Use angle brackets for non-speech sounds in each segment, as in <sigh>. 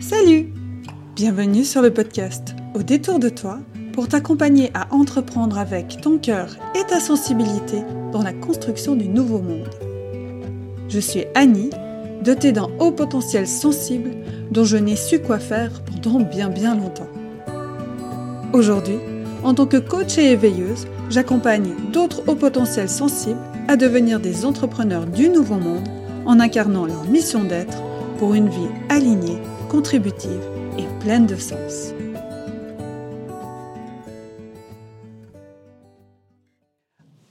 Salut Bienvenue sur le podcast Au détour de toi pour t'accompagner à entreprendre avec ton cœur et ta sensibilité dans la construction du nouveau monde. Je suis Annie, dotée d'un haut potentiel sensible dont je n'ai su quoi faire pendant bien bien longtemps. Aujourd'hui, en tant que coach et éveilleuse, j'accompagne d'autres hauts potentiels sensibles à devenir des entrepreneurs du nouveau monde en incarnant leur mission d'être pour une vie alignée, contributive et pleine de sens.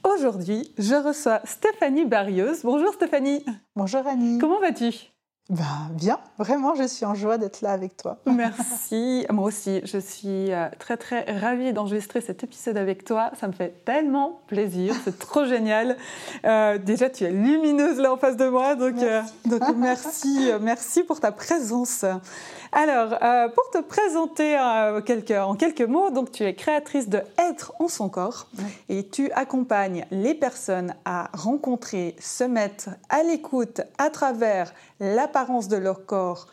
Aujourd'hui, je reçois Stéphanie Barrieuse. Bonjour Stéphanie. Bonjour Annie. Comment vas-tu? Ben, bien, vraiment, je suis en joie d'être là avec toi. <laughs> Merci. Moi aussi, je suis euh, très très ravie d'enregistrer cet épisode avec toi. Ça me fait tellement plaisir, c'est trop génial. Euh, déjà, tu es lumineuse là en face de moi, donc merci, euh, donc merci, merci pour ta présence. Alors, euh, pour te présenter euh, en quelques mots, donc tu es créatrice de Être en son corps et tu accompagnes les personnes à rencontrer, se mettre à l'écoute à travers l'apparence de leur corps,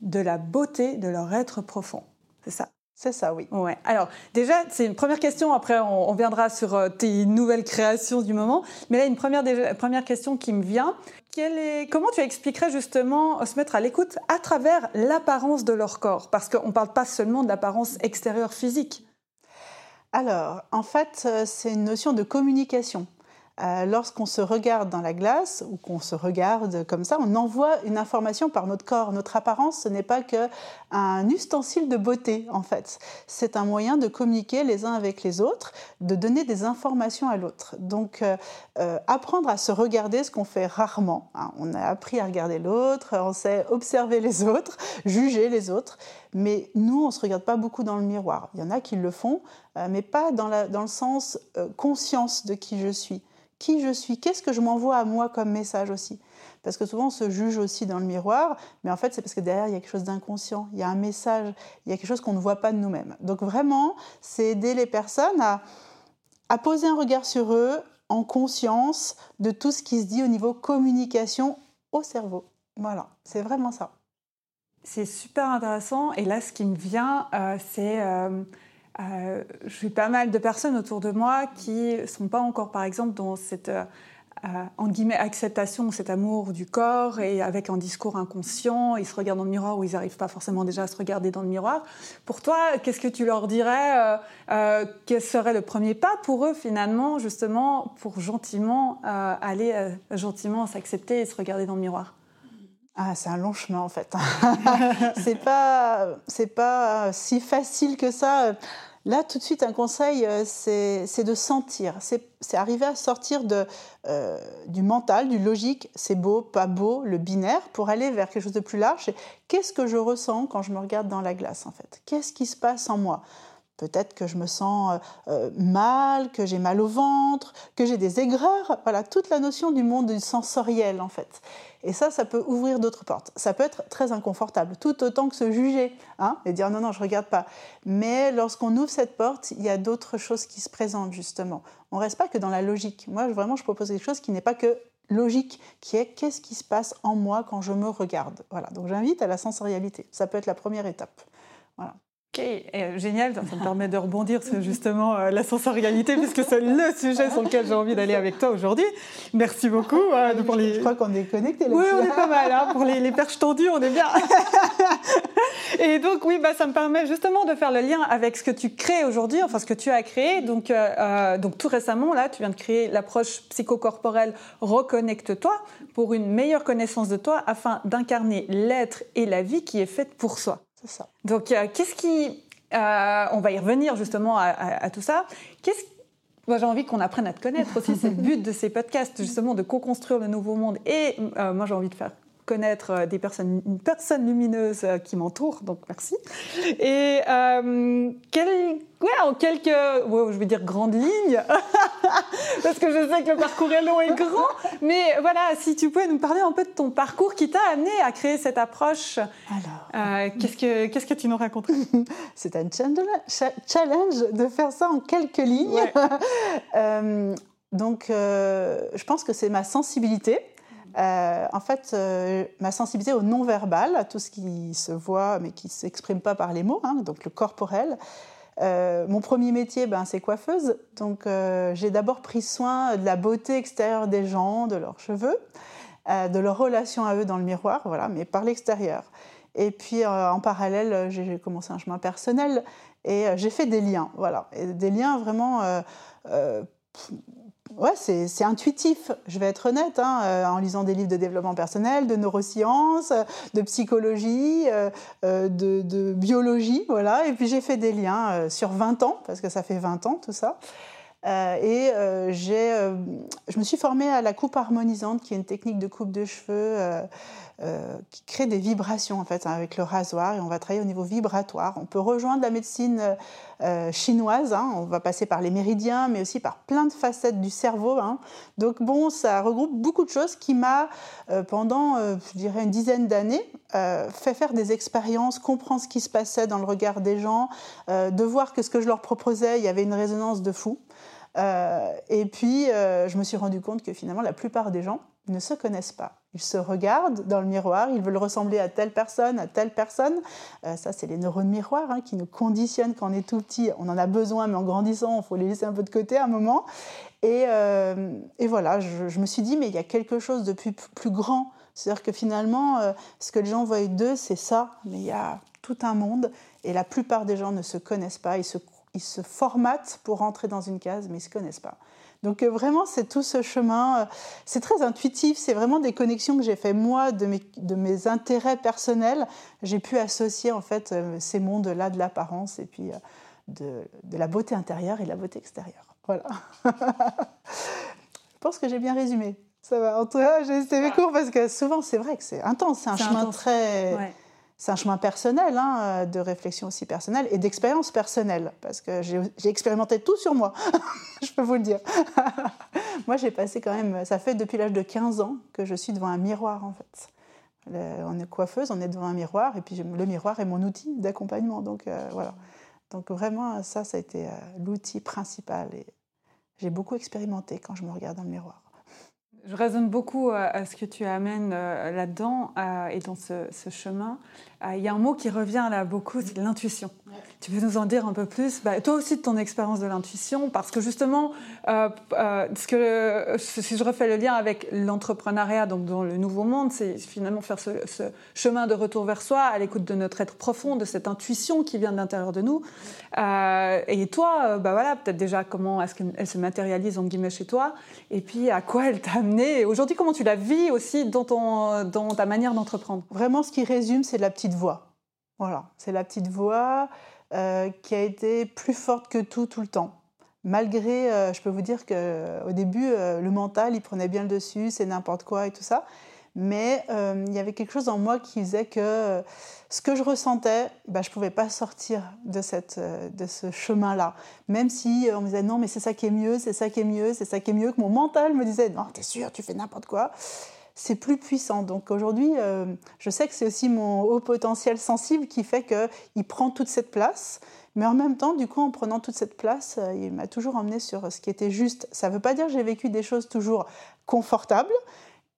de la beauté de leur être profond. C'est ça? C'est ça, oui. Ouais. Alors, déjà, c'est une première question. Après, on, viendra sur euh, tes nouvelles créations du moment. Mais là, une première, première question qui me vient. est, comment tu expliquerais justement se mettre à l'écoute à travers l'apparence de leur corps? Parce qu'on ne parle pas seulement de l'apparence extérieure physique. Alors, en fait, euh, c'est une notion de communication. Euh, lorsqu'on se regarde dans la glace ou qu'on se regarde comme ça, on envoie une information par notre corps. Notre apparence, ce n'est pas qu'un ustensile de beauté, en fait. C'est un moyen de communiquer les uns avec les autres, de donner des informations à l'autre. Donc, euh, euh, apprendre à se regarder, ce qu'on fait rarement. Hein. On a appris à regarder l'autre, on sait observer les autres, <laughs> juger les autres. Mais nous, on ne se regarde pas beaucoup dans le miroir. Il y en a qui le font, mais pas dans, dans le sens conscience de qui je suis qui je suis, qu'est-ce que je m'envoie à moi comme message aussi. Parce que souvent on se juge aussi dans le miroir, mais en fait c'est parce que derrière il y a quelque chose d'inconscient, il y a un message, il y a quelque chose qu'on ne voit pas de nous-mêmes. Donc vraiment, c'est aider les personnes à, poser un regard sur eux en conscience de tout ce qui se dit au niveau communication au cerveau. Voilà, c'est vraiment ça. C'est super intéressant. Et là, ce qui me vient, euh, c'est... Euh, euh, j'ai pas mal de personnes autour de moi qui sont pas encore, par exemple, dans cette euh, en guillemets, acceptation, cet amour du corps et avec un discours inconscient, ils se regardent dans le miroir ou ils n'arrivent pas forcément déjà à se regarder dans le miroir. Pour toi, qu'est-ce que tu leur dirais euh, euh Quel serait le premier pas pour eux finalement, justement, pour gentiment aller gentiment s'accepter et se regarder dans le miroir? Ah, c'est un long chemin en fait. <laughs> c'est pas, c'est pas si facile que ça. Là, tout de suite, un conseil, euh, c'est de sentir. C'est arriver à sortir euh, du mental, du logique, c'est beau, pas beau, le binaire, pour aller vers quelque chose de plus large. Qu'est-ce que je ressens quand je me regarde dans la glace, en fait? Qu'est-ce qui se passe en moi? Peut-être que je me sens euh, mal, que j'ai mal au ventre, que j'ai des aigreurs. Voilà, toute la notion du monde sensoriel, en fait. Et ça, ça peut ouvrir d'autres portes. Ça peut être très inconfortable, tout autant que se juger hein, et dire non, non, je regarde pas. Mais lorsqu'on ouvre cette porte, il y a d'autres choses qui se présentent justement. On reste pas que dans la logique. Moi, vraiment, je propose quelque chose qui n'est pas que logique, qui est qu'est-ce qui se passe en moi quand je me regarde. Voilà. Donc j'invite à la sensorialité. Ça peut être la première étape. Voilà. Ok, euh, génial, ça, me permet de rebondir sur justement euh, la sensorialité, puisque c'est le sujet sur lequel j'ai envie d'aller avec toi aujourd'hui. Merci beaucoup. Euh, pour les... Je crois qu'on est connectés Oui, on est pas mal. Hein, pour les, perches tendues, on est bien. <laughs> Et donc, oui, bah, ça me permet justement de faire le lien avec ce que tu crées aujourd'hui, enfin ce que tu as créé. Donc, donc tout récemment, là, tu viens de créer l'approche psychocorporelle Reconnecte-toi pour une meilleure connaissance de toi afin d'incarner l'être et la vie qui est faite pour soi. C'est ça. Donc, euh, qu'est-ce qui. Euh, on va y revenir justement à, tout ça. Qu'est-ce moi, j'ai envie qu'on apprenne à te connaître aussi. C'est le but de ces podcasts, <laughs> justement, de co-construire le nouveau monde. Et euh, moi, j'ai envie de faire connaître euh, des personnes, une personne lumineuse euh, qui m'entoure, donc merci. Et euh, ouais, en quelques, je vais dire grandes lignes, <laughs> parce que je sais que le parcours est long et grand, mais voilà, si tu pouvais nous parler un peu de ton parcours qui t'a amené à créer cette approche. Alors, qu'est-ce que qu'est-ce que tu nous racontes <laughs> C'est un challenge de faire ça en quelques lignes. <laughs> donc, je pense que c'est ma sensibilité en fait, ma sensibilité au non-verbal, à tout ce qui se voit mais qui ne s'exprime pas par les mots, hein, donc le corporel. mon premier métier, ben, c'est coiffeuse. Donc, j'ai d'abord pris soin de la beauté extérieure des gens, de leurs cheveux, de leur relation à eux dans le miroir, voilà, mais par l'extérieur. Et puis euh, en parallèle, euh, j'ai commencé un chemin personnel et euh, j'ai fait des liens, voilà, des liens vraiment. Ouais, c'est intuitif, je vais être honnête, hein, en lisant des livres de développement personnel, de neurosciences, de psychologie, de, de, biologie, voilà. Et puis j'ai fait des liens sur 20 ans, parce que ça fait 20 ans tout ça. Et j'ai, je me suis formée à la coupe harmonisante, qui est une technique de coupe de cheveux euh, qui crée des vibrations en fait hein, avec le rasoir et on va travailler au niveau vibratoire. On peut rejoindre la médecine euh, chinoise, hein. on va passer par les méridiens, mais aussi par plein de facettes du cerveau. Hein. Donc bon, ça regroupe beaucoup de choses qui m'a, euh, pendant, je dirais, une dizaine d'années, fait faire des expériences, comprendre ce qui se passait dans le regard des gens, de voir que ce que je leur proposais, il y avait une résonance de fou. Et puis, je me suis rendu compte que finalement, la plupart des gens ne se connaissent pas. Ils se regardent dans le miroir, ils veulent ressembler à telle personne, à telle personne. Euh, ça, c'est les neurones miroirs hein, qui nous conditionnent quand on est tout petit. On en a besoin, mais en grandissant, il faut les laisser un peu de côté à un moment. Et, euh, voilà, je, me suis dit, mais il y a quelque chose de plus, grand. C'est-à-dire que finalement, euh, ce que les gens voient d'eux, c'est ça, mais il y a tout un monde. Et la plupart des gens ne se connaissent pas, ils se, ils se formatent pour rentrer dans une case, mais ils ne se connaissent pas. Donc euh, vraiment, c'est tout ce chemin. Euh, c'est très intuitif. C'est vraiment des connexions que j'ai fait moi de mes, de mes intérêts personnels. J'ai pu associer en fait euh, ces mondes-là de l'apparence et puis de, de, la beauté intérieure et de la beauté extérieure. Voilà. <laughs> Je pense que j'ai bien résumé. Ça va. En tout cas, j'ai été court parce que souvent, c'est vrai que c'est intense. C'est un chemin très c'est un chemin personnel, hein, euh, de réflexion aussi personnelle et d'expérience personnelle, parce que j'ai expérimenté tout sur moi, <laughs> je peux vous le dire. <laughs> moi, j'ai passé quand même, ça fait depuis l'âge de 15 ans que je suis devant un miroir, en fait. on est coiffeuse, on est devant un miroir, et puis le miroir est mon outil d'accompagnement. Donc euh, voilà. Donc vraiment, ça, ça a été euh, l'outil principal. J'ai beaucoup expérimenté quand je me regarde dans le miroir. Je raisonne beaucoup à ce que tu amènes là-dedans et dans ce chemin. Ah, il y a un mot qui revient là beaucoup, c'est l'intuition. Tu peux nous en dire un peu plus? Bah, Toi aussi de ton expérience de l'intuition, parce que justement, euh, euh, ce que, si je refais le lien avec l'entrepreneuriat, donc dans le nouveau monde, c'est finalement faire ce, chemin de retour vers soi, à l'écoute de notre être profond, de cette intuition qui vient de l'intérieur de nous. Euh, et toi, bah voilà, peut-être déjà comment est-ce qu'elle se matérialise en guillemets chez toi, et puis à quoi elle t'a amené? Aujourd'hui, comment tu la vis aussi dans, ton, dans ta manière d'entreprendre? Vraiment, ce qui résume, c'est la petite voix. Voilà, c'est la petite voix euh, qui a été plus forte que tout tout le temps. Malgré, euh, je peux vous dire qu'au début, euh, le mental, il prenait bien le dessus, c'est n'importe quoi et tout ça. Mais il y avait quelque chose en moi qui faisait que ce que je ressentais, bah, je ne pouvais pas sortir de, cette, de ce chemin-là. Même si on me disait non, mais c'est ça qui est mieux, c'est ça qui est mieux, c'est ça qui est mieux, que mon mental me disait non, t'es sûr, tu fais n'importe quoi c'est plus puissant. Donc aujourd'hui, euh, je sais que c'est aussi mon haut potentiel sensible qui fait qu'il prend toute cette place. Mais en même temps, du coup, en prenant toute cette place, euh, il m'a toujours emmené sur ce qui était juste. Ça ne veut pas dire que j'ai vécu des choses toujours confortables,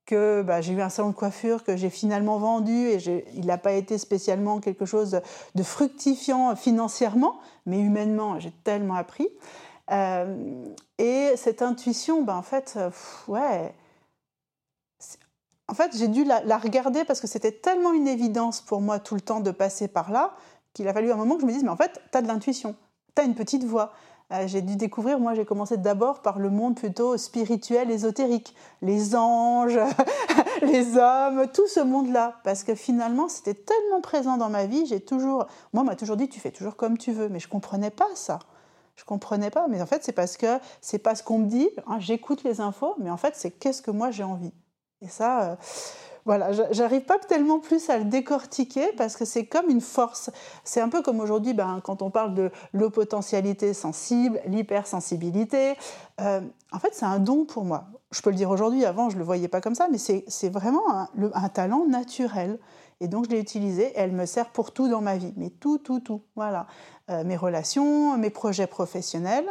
que bah, j'ai eu un salon de coiffure que j'ai finalement vendu et il n'a pas été spécialement quelque chose de fructifiant financièrement, mais humainement, j'ai tellement appris. Euh, et cette intuition, bah, en fait, ouais, en fait, j'ai dû la, regarder parce que c'était tellement une évidence pour moi tout le temps de passer par là qu'il a fallu un moment que je me dise, mais en fait, tu as de l'intuition, tu as une petite voix. Euh, j'ai dû découvrir, moi j'ai commencé d'abord par le monde plutôt spirituel, ésotérique, les anges, <laughs> les hommes, tout ce monde-là, parce que finalement c'était tellement présent dans ma vie, j'ai toujours, moi on m'a toujours dit tu fais toujours comme tu veux, mais je comprenais pas ça. Je comprenais pas, mais en fait c'est parce que c'est pas ce qu'on me dit, hein, j'écoute les infos, mais en fait c'est qu'est-ce que moi j'ai envie. Et ça, euh, voilà, j'arrive pas tellement plus à le décortiquer parce que c'est comme une force. C'est un peu comme aujourd'hui, ben, quand on parle de l'eau-potentialité sensible, l'hypersensibilité. Euh, en fait, c'est un don pour moi. Je peux le dire aujourd'hui, avant, je le voyais pas comme ça, mais c'est vraiment un, talent naturel. Et donc, je l'ai utilisé et elle me sert pour tout dans ma vie. Mais tout, tout, tout. Voilà. Euh, mes relations, mes projets professionnels.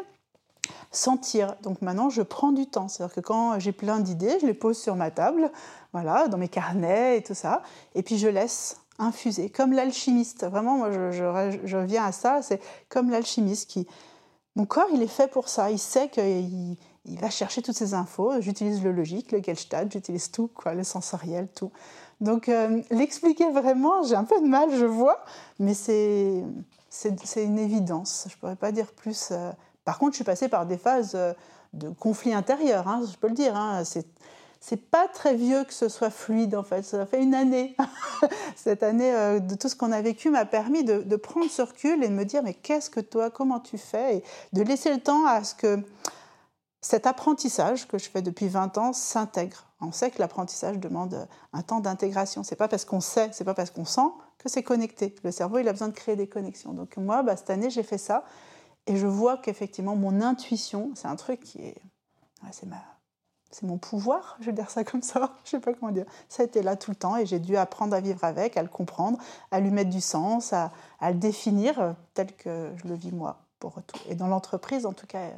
Sentir. Donc maintenant, je prends du temps. C'est-à-dire que quand j'ai plein d'idées, je les pose sur ma table, voilà, dans mes carnets et tout ça, et puis je laisse infuser, comme l'alchimiste. Vraiment, moi, je, je, reviens à ça. C'est comme l'alchimiste qui, mon corps, il est fait pour ça. Il sait qu'il il va chercher toutes ces infos. J'utilise le logique, le Gestalt, j'utilise tout, quoi, le sensoriel, tout. Donc euh, l'expliquer vraiment, j'ai un peu de mal, je vois, mais c'est c'est une évidence. Je ne pourrais pas dire plus. Euh. Par contre, je suis passée par des phases euh, de conflit intérieur, hein, je peux le dire. Hein. C'est pas très vieux que ce soit fluide en fait. Ça fait une année. <laughs> Cette année de tout ce qu'on a vécu m'a permis de, prendre ce recul et de me dire mais qu'est-ce que toi, comment tu fais? Et de laisser le temps à ce que cet apprentissage que je fais depuis 20 ans s'intègre. On sait que l'apprentissage demande un temps d'intégration. C'est pas parce qu'on sait, c'est pas parce qu'on sent que c'est connecté. Le cerveau, il a besoin de créer des connexions. Donc moi, bah, cette année, j'ai fait ça et je vois qu'effectivement, mon intuition, c'est un truc qui est, c'est ma, c'est mon pouvoir, je vais dire ça comme ça, <laughs> je sais pas comment dire. Ça a été là tout le temps et j'ai dû apprendre à vivre avec, à le comprendre, à lui mettre du sens, à, le définir tel que je le vis moi pour tout. Et dans l'entreprise, en tout cas,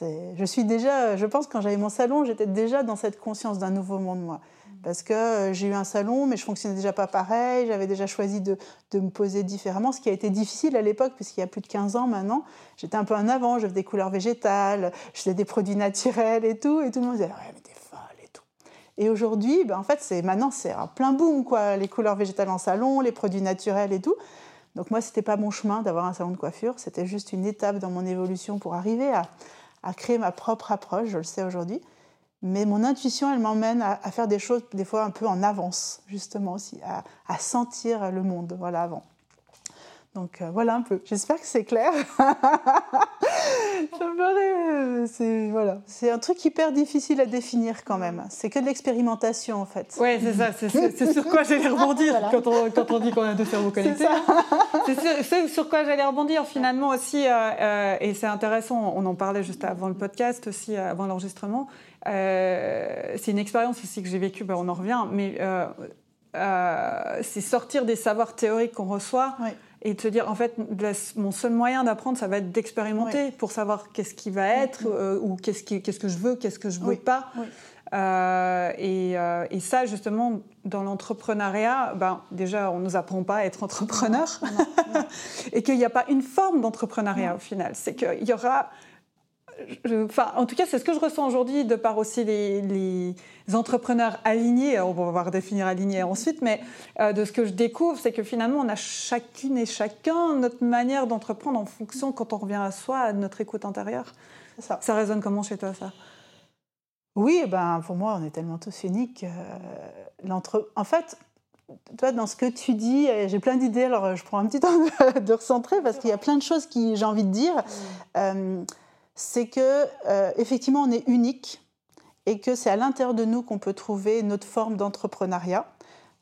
je suis déjà, je pense quand j'avais mon salon, j'étais déjà dans cette conscience d'un nouveau monde, moi. Parce que euh, j'ai eu un salon, mais je fonctionnais déjà pas pareil, j'avais déjà choisi de, me poser différemment, ce qui a été difficile à l'époque, puisqu'il y a plus de 15 ans maintenant. J'étais un peu en avant, je faisais des couleurs végétales, je faisais des produits naturels et tout, et tout le monde disait, ouais, mais t'es folle et tout. Et aujourd'hui, ben, en fait, c'est, maintenant, c'est un plein boom, quoi, les couleurs végétales en salon, les produits naturels et tout. Donc moi, c'était pas mon chemin d'avoir un salon de coiffure, c'était juste une étape dans mon évolution pour arriver à, à créer ma propre approche, je le sais aujourd'hui. Mais mon intuition, elle m'emmène à, faire des choses des fois un peu en avance, justement aussi, à, à sentir le monde, voilà, avant. Donc euh, voilà un peu. J'espère que c'est clair. Ça me paraît, c'est voilà, c'est un truc hyper difficile à définir quand même. C'est que de l'expérimentation en fait. Oui, c'est ça. C'est sur quoi j'allais rebondir quand, on, quand, on, dit qu'on a deux cerveaux connectés. C'est sur, quoi j'allais rebondir finalement aussi. Euh, euh, et c'est intéressant. On en parlait juste avant le podcast aussi, avant l'enregistrement. c'est une expérience aussi que j'ai vécue. Ben, on en revient, mais c'est sortir des savoirs théoriques qu'on reçoit. Oui et de se dire en fait mon seul moyen d'apprendre ça va être d'expérimenter pour savoir qu'est-ce qui va être euh, ou qu'est-ce, qu'est-ce que je veux qu'est-ce que je veux pas. euh, et, euh, et, ça justement dans l'entrepreneuriat ben, déjà on nous apprend pas à être entrepreneur. <laughs> Et qu'il n'y a pas une forme d'entrepreneuriat au final. C'est qu'il y aura enfin, en tout cas, c'est ce que je ressens aujourd'hui de par aussi les, entrepreneurs alignés. On va voir définir aligné ensuite, mais euh, de ce que je découvre, c'est que finalement, on a chacune et chacun notre manière d'entreprendre en fonction, quand on revient à soi, à notre écoute intérieure. Ça. ça résonne comment chez toi, ça? Oui, ben, pour moi, on est tellement tous uniques. Euh, en fait, toi, dans ce que tu dis, euh, j'ai plein d'idées, alors je prends un petit temps <laughs> de, recentrer parce qu'il y a plein de choses que j'ai envie de dire c'est que euh, effectivement on est unique et que c'est à l'intérieur de nous qu'on peut trouver notre forme d'entrepreneuriat.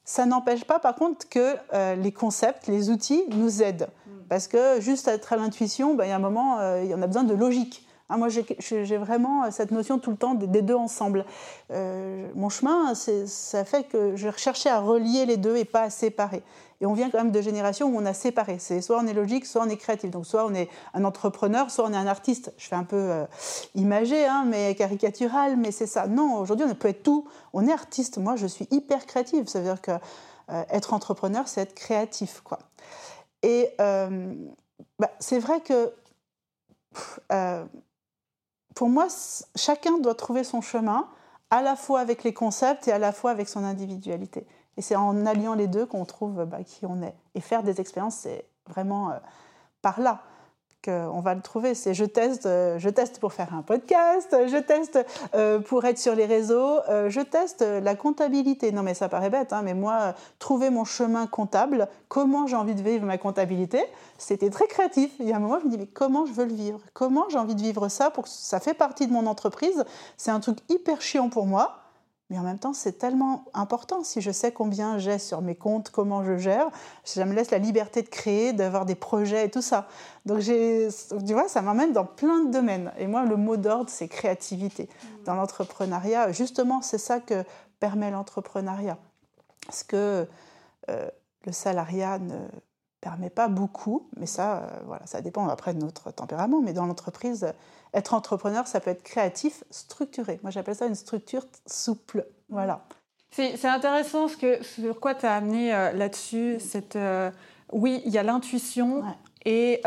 Ça n'empêche pas par contre que euh, les concepts, les outils nous aident. Mm. Parce que juste être à l'intuition, ben, il y a un moment, euh, il y en a besoin de logique. Hein, moi, j'ai vraiment cette notion tout le temps des deux ensemble. mon chemin, ça fait que je recherchais à relier les deux et pas à séparer. Et on vient quand même de générations où on a séparé. C'est soit on est logique, soit on est créatif. Donc soit on est un entrepreneur, soit on est un artiste. Je fais un peu euh, imagé, hein, mais caricatural, mais c'est ça. Non, aujourd'hui on peut être tout. On est artiste. Moi, je suis hyper créative. Ça veut dire que euh, être entrepreneur, c'est être créatif, quoi. Et euh, bah, c'est vrai que pour moi, chacun doit trouver son chemin, à la fois avec les concepts et à la fois avec son individualité. Et c'est en alliant les deux qu'on trouve bah, qui on est. Et faire des expériences, c'est vraiment euh, par là qu'on va le trouver. C'est je teste, euh, je teste pour faire un podcast, je teste euh, pour être sur les réseaux, je teste la comptabilité. Non mais ça paraît bête, hein, mais moi, trouver mon chemin comptable, comment j'ai envie de vivre ma comptabilité, c'était très créatif. Il y a un moment, je me dis, mais comment je veux le vivre? Comment j'ai envie de vivre ça pour que ça fait partie de mon entreprise? C'est un truc hyper chiant pour moi. Mais en même temps, c'est tellement important. Si je sais combien j'ai sur mes comptes, comment je gère, ça me laisse la liberté de créer, d'avoir des projets et tout ça. Donc, tu vois, ça m'emmène dans plein de domaines. Et moi, le mot d'ordre, c'est créativité. Mmh. Dans l'entrepreneuriat, justement, c'est ça que permet l'entrepreneuriat. Parce que euh, le salariat ne, permet pas beaucoup, mais ça, euh, voilà, ça dépend après de notre tempérament. Mais dans l'entreprise, être entrepreneur, ça peut être créatif, structuré. Moi, j'appelle ça une structure souple. Voilà. C'est intéressant ce que, sur quoi tu as amené euh, là-dessus. Euh, oui, il y a l'intuition et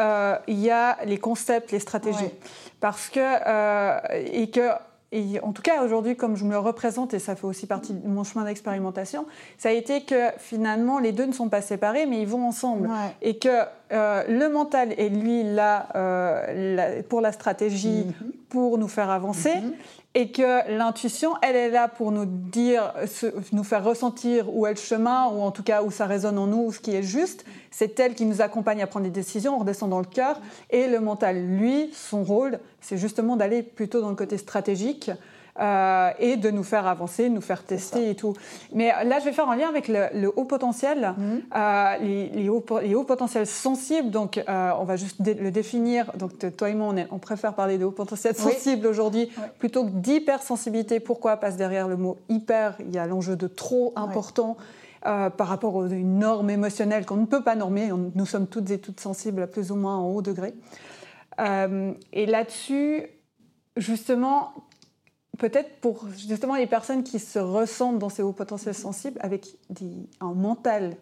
il y a les concepts, les stratégies. Parce que, et que et en tout cas aujourd'hui, comme je me le représente, et ça fait aussi partie de mon chemin d'expérimentation, ça a été que finalement les deux ne sont pas séparés, mais ils vont ensemble. Et que euh, le mental est lui là euh, pour la stratégie, mhm. pour nous faire avancer. Mhm et que l'intuition, elle est là pour nous dire, nous faire ressentir où est le chemin, ou en tout cas où ça résonne en nous, ce qui est juste. C'est elle qui nous accompagne à prendre des décisions, on redescend dans le cœur. Et le mental, lui, son rôle, c'est justement d'aller plutôt dans le côté stratégique, euh, et de nous faire avancer, nous faire tester et tout. Mais euh, là, je vais faire un lien avec le, haut potentiel, mhm. euh, les, hauts, les, hauts, potentiels sensibles. Donc, on va juste le définir. Donc, toi et moi, on, on préfère parler de haut potentiel sensible aujourd'hui plutôt que d'hypersensibilité. Pourquoi? Parce que derrière le mot hyper, il y a l'enjeu de trop important. par rapport à une norme émotionnelle qu'on ne peut pas normer. nous sommes toutes et toutes sensibles à plus ou moins en haut degré. et là-dessus, justement, peut-être pour justement les personnes qui se ressentent dans ces hauts potentiels sensibles avec un mental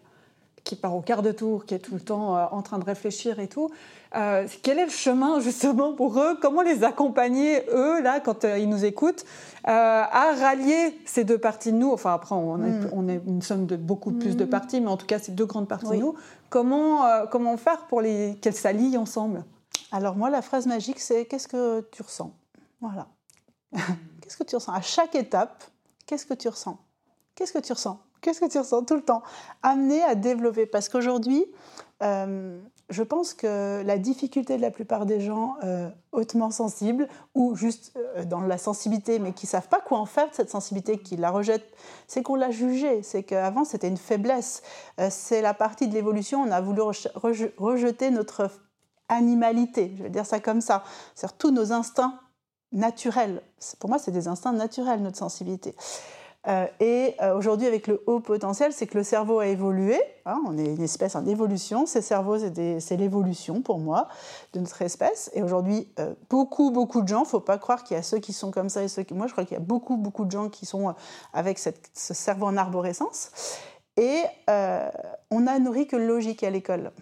qui part au quart de tour, qui est tout le temps euh, en train de réfléchir et tout. Euh, quel est le chemin justement pour eux? Comment les accompagner, eux, là, quand euh, ils nous écoutent, à rallier ces deux parties de nous? Enfin, après, on, est, mm. on est une somme de beaucoup plus de mm. parties, mais en tout cas, ces deux grandes parties de nous. Comment, comment faire pour les, qu'elles s'allient ensemble? Alors moi, la phrase magique, c'est « qu'est-ce que tu ressens ?» Voilà. <laughs> Qu'est-ce que tu ressens? À chaque étape, qu'est-ce que tu ressens? Qu'est-ce que tu ressens? Qu'est-ce que tu ressens tout le temps? Amener à développer. Parce qu'aujourd'hui, euh, je pense que la difficulté de la plupart des gens euh, hautement sensibles ou juste euh, dans la sensibilité, mais qui ne savent pas quoi en faire de cette sensibilité, qui la rejettent, c'est qu'on l'a jugée. C'est qu'avant, c'était une faiblesse. c'est la partie de l'évolution. On a voulu rejeter notre animalité, je vais dire ça comme ça. C'est-à-dire tous nos instincts naturel. Pour moi, c'est des instincts naturels, notre sensibilité. Euh, et euh, aujourd'hui, avec le haut potentiel, c'est que le cerveau a évolué. Hein, on est une espèce en évolution. Ces cerveaux, c'est l'évolution pour moi de notre espèce. Et aujourd'hui, euh, beaucoup, beaucoup de gens, il ne faut pas croire qu'il y a ceux qui sont comme ça et ceux qui. Moi, je crois qu'il y a beaucoup, beaucoup de gens qui sont avec ce cerveau en arborescence. Et on n'a nourri que logique à l'école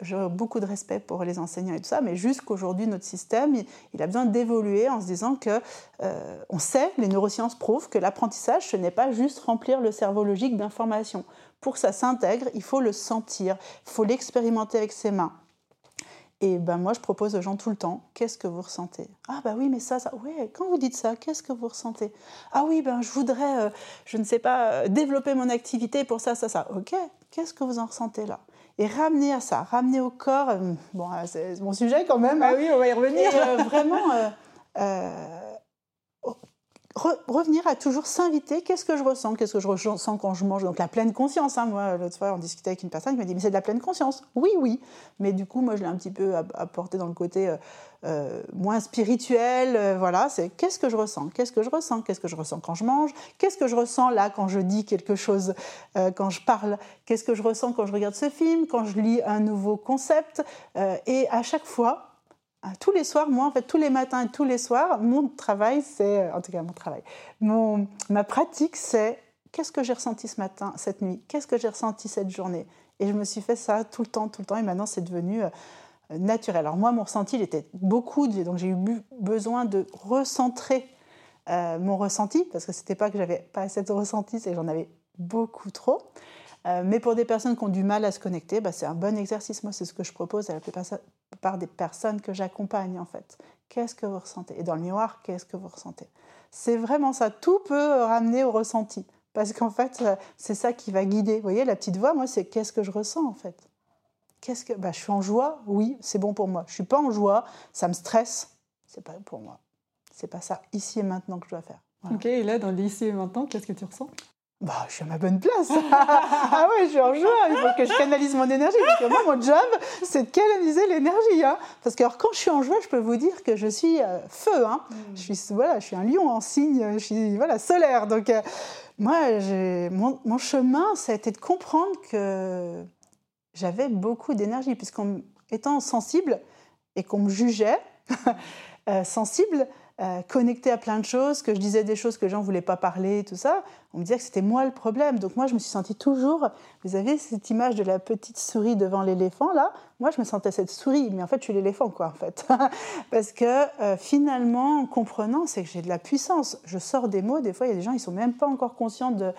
j'ai beaucoup de respect pour les enseignants et tout ça, mais jusqu'aujourd'hui, notre système, il, a besoin d'évoluer en se disant que euh, on sait, les neurosciences prouvent que l'apprentissage, ce n'est pas juste remplir le cerveau logique d'informations. Pour que ça s'intègre, il faut le sentir, il faut l'expérimenter avec ses mains. Et ben moi, je propose aux gens tout le temps, qu'est-ce que vous ressentez? Ah bah oui, mais ça, ça, oui, quand vous dites ça, qu'est-ce que vous ressentez? Ah oui, ben je voudrais, euh, je ne sais pas, euh, développer mon activité pour ça, ça, ça. Ok, qu'est-ce que vous en ressentez là? Et ramener à ça, ramener au corps, euh, bon, euh, c'est mon sujet quand même. Ah hein. oui, on va y revenir. Euh, vraiment, revenir à toujours s'inviter. Qu'est-ce que je ressens? Qu'est-ce que je ressens quand je mange? Donc la pleine conscience. Hein. Moi, l'autre fois, on discutait avec une personne qui m'a dit, mais c'est de la pleine conscience. Oui, oui. Mais du coup, moi, je l'ai un petit peu apporté dans le côté euh, euh, moins spirituel. Euh, voilà, c'est qu'est-ce que je ressens? Qu'est-ce que je ressens? Qu'est-ce que je ressens quand je mange? Qu'est-ce que je ressens là quand je dis quelque chose, quand je parle? Qu'est-ce que je ressens quand je regarde ce film Quand je lis un nouveau concept? Et à chaque fois, tous les soirs, moi, en fait, tous les matins et tous les soirs, mon travail, c'est, en tout cas mon travail, mon, ma pratique, c'est qu'est-ce que j'ai ressenti ce matin, cette nuit, qu'est-ce que j'ai ressenti cette journée. Et je me suis fait ça tout le temps, tout le temps, et maintenant c'est devenu euh, naturel. Alors moi, mon ressenti, il était beaucoup, donc j'ai eu besoin de recentrer euh, mon ressenti, parce que c'était pas que j'avais pas assez de ressenti, c'est que j'en avais beaucoup trop. Euh, mais pour des personnes qui ont du mal à se connecter, bah, c'est un bon exercice. Moi, c'est ce que je propose à la plupart des personnes que j'accompagne, en fait. Qu'est-ce que vous ressentez? Et dans le miroir, qu'est-ce que vous ressentez? C'est vraiment ça. Tout peut ramener au ressenti. Parce qu'en fait, euh, c'est ça qui va guider. Vous voyez, la petite voix, moi, c'est qu'est-ce que je ressens, en fait? Qu'est-ce que... Bah, je suis en joie, oui, c'est bon pour moi. Je suis pas en joie, ça me stresse, c'est pas pour moi. C'est pas ça, ici et maintenant, que je dois faire. Ok, et là, dans l'ici et maintenant, qu'est-ce que tu ressens? Bah, je suis à ma bonne place. <laughs> ah ouais, je suis en joie. Il faut que je canalise mon énergie. Parce que moi, mon job, c'est de canaliser l'énergie. Hein. Parce que alors, quand je suis en joie, je peux vous dire que je suis euh, feu. Hein. Mm. Je, suis, voilà, je suis un lion en signe, je suis voilà, solaire. Donc, euh, moi, mon, mon, chemin, ça a été de comprendre que j'avais beaucoup d'énergie, puisqu'en étant sensible et qu'on me jugeait, <laughs> euh, sensible, euh, connecté à plein de choses, que je disais des choses que les gens ne voulaient pas parler, tout ça, on me disait que c'était moi le problème. Donc moi, je me suis sentie toujours, vous avez cette image de la petite souris devant l'éléphant, là, moi, je me sentais cette souris, mais en fait, je suis l'éléphant, quoi, en fait. <laughs> Parce que euh, finalement, en comprenant, c'est que j'ai de la puissance. Je sors des mots, des fois, il y a des gens, ils sont même pas encore conscients de...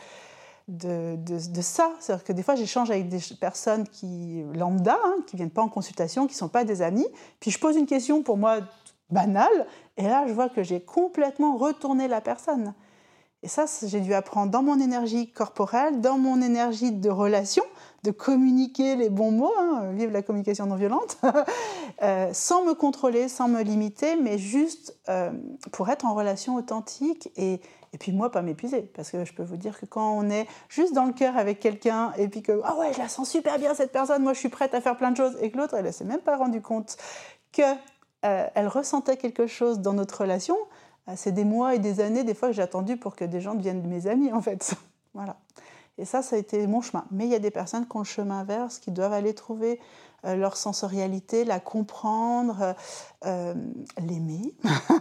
De, de, ça. C'est-à-dire que des fois, j'échange avec des personnes qui, lambda, hein, qui viennent pas en consultation, qui sont pas des amis. Puis je pose une question pour moi banale, et là, je vois que j'ai complètement retourné la personne. Et ça, j'ai dû apprendre dans mon énergie corporelle, dans mon énergie de relation, de communiquer les bons mots, hein, vive la communication non violente, <laughs> euh, sans me contrôler, sans me limiter, mais juste euh, pour être en relation authentique et, et puis moi, pas m'épuiser. Parce que je peux vous dire que quand on est juste dans le cœur avec quelqu'un et puis que, ah ouais, je la sens super bien cette personne, moi je suis prête à faire plein de choses, et que l'autre, elle ne s'est même pas rendu compte que euh, elle ressentait quelque chose dans notre relation. Euh, c'est des mois et des années, des fois, que j'ai attendu pour que des gens deviennent mes amis, en fait. <laughs> voilà. Et ça, ça a été mon chemin. Mais il y a des personnes qui ont le chemin inverse, qui doivent aller trouver euh, leur sensorialité, la comprendre, l'aimer.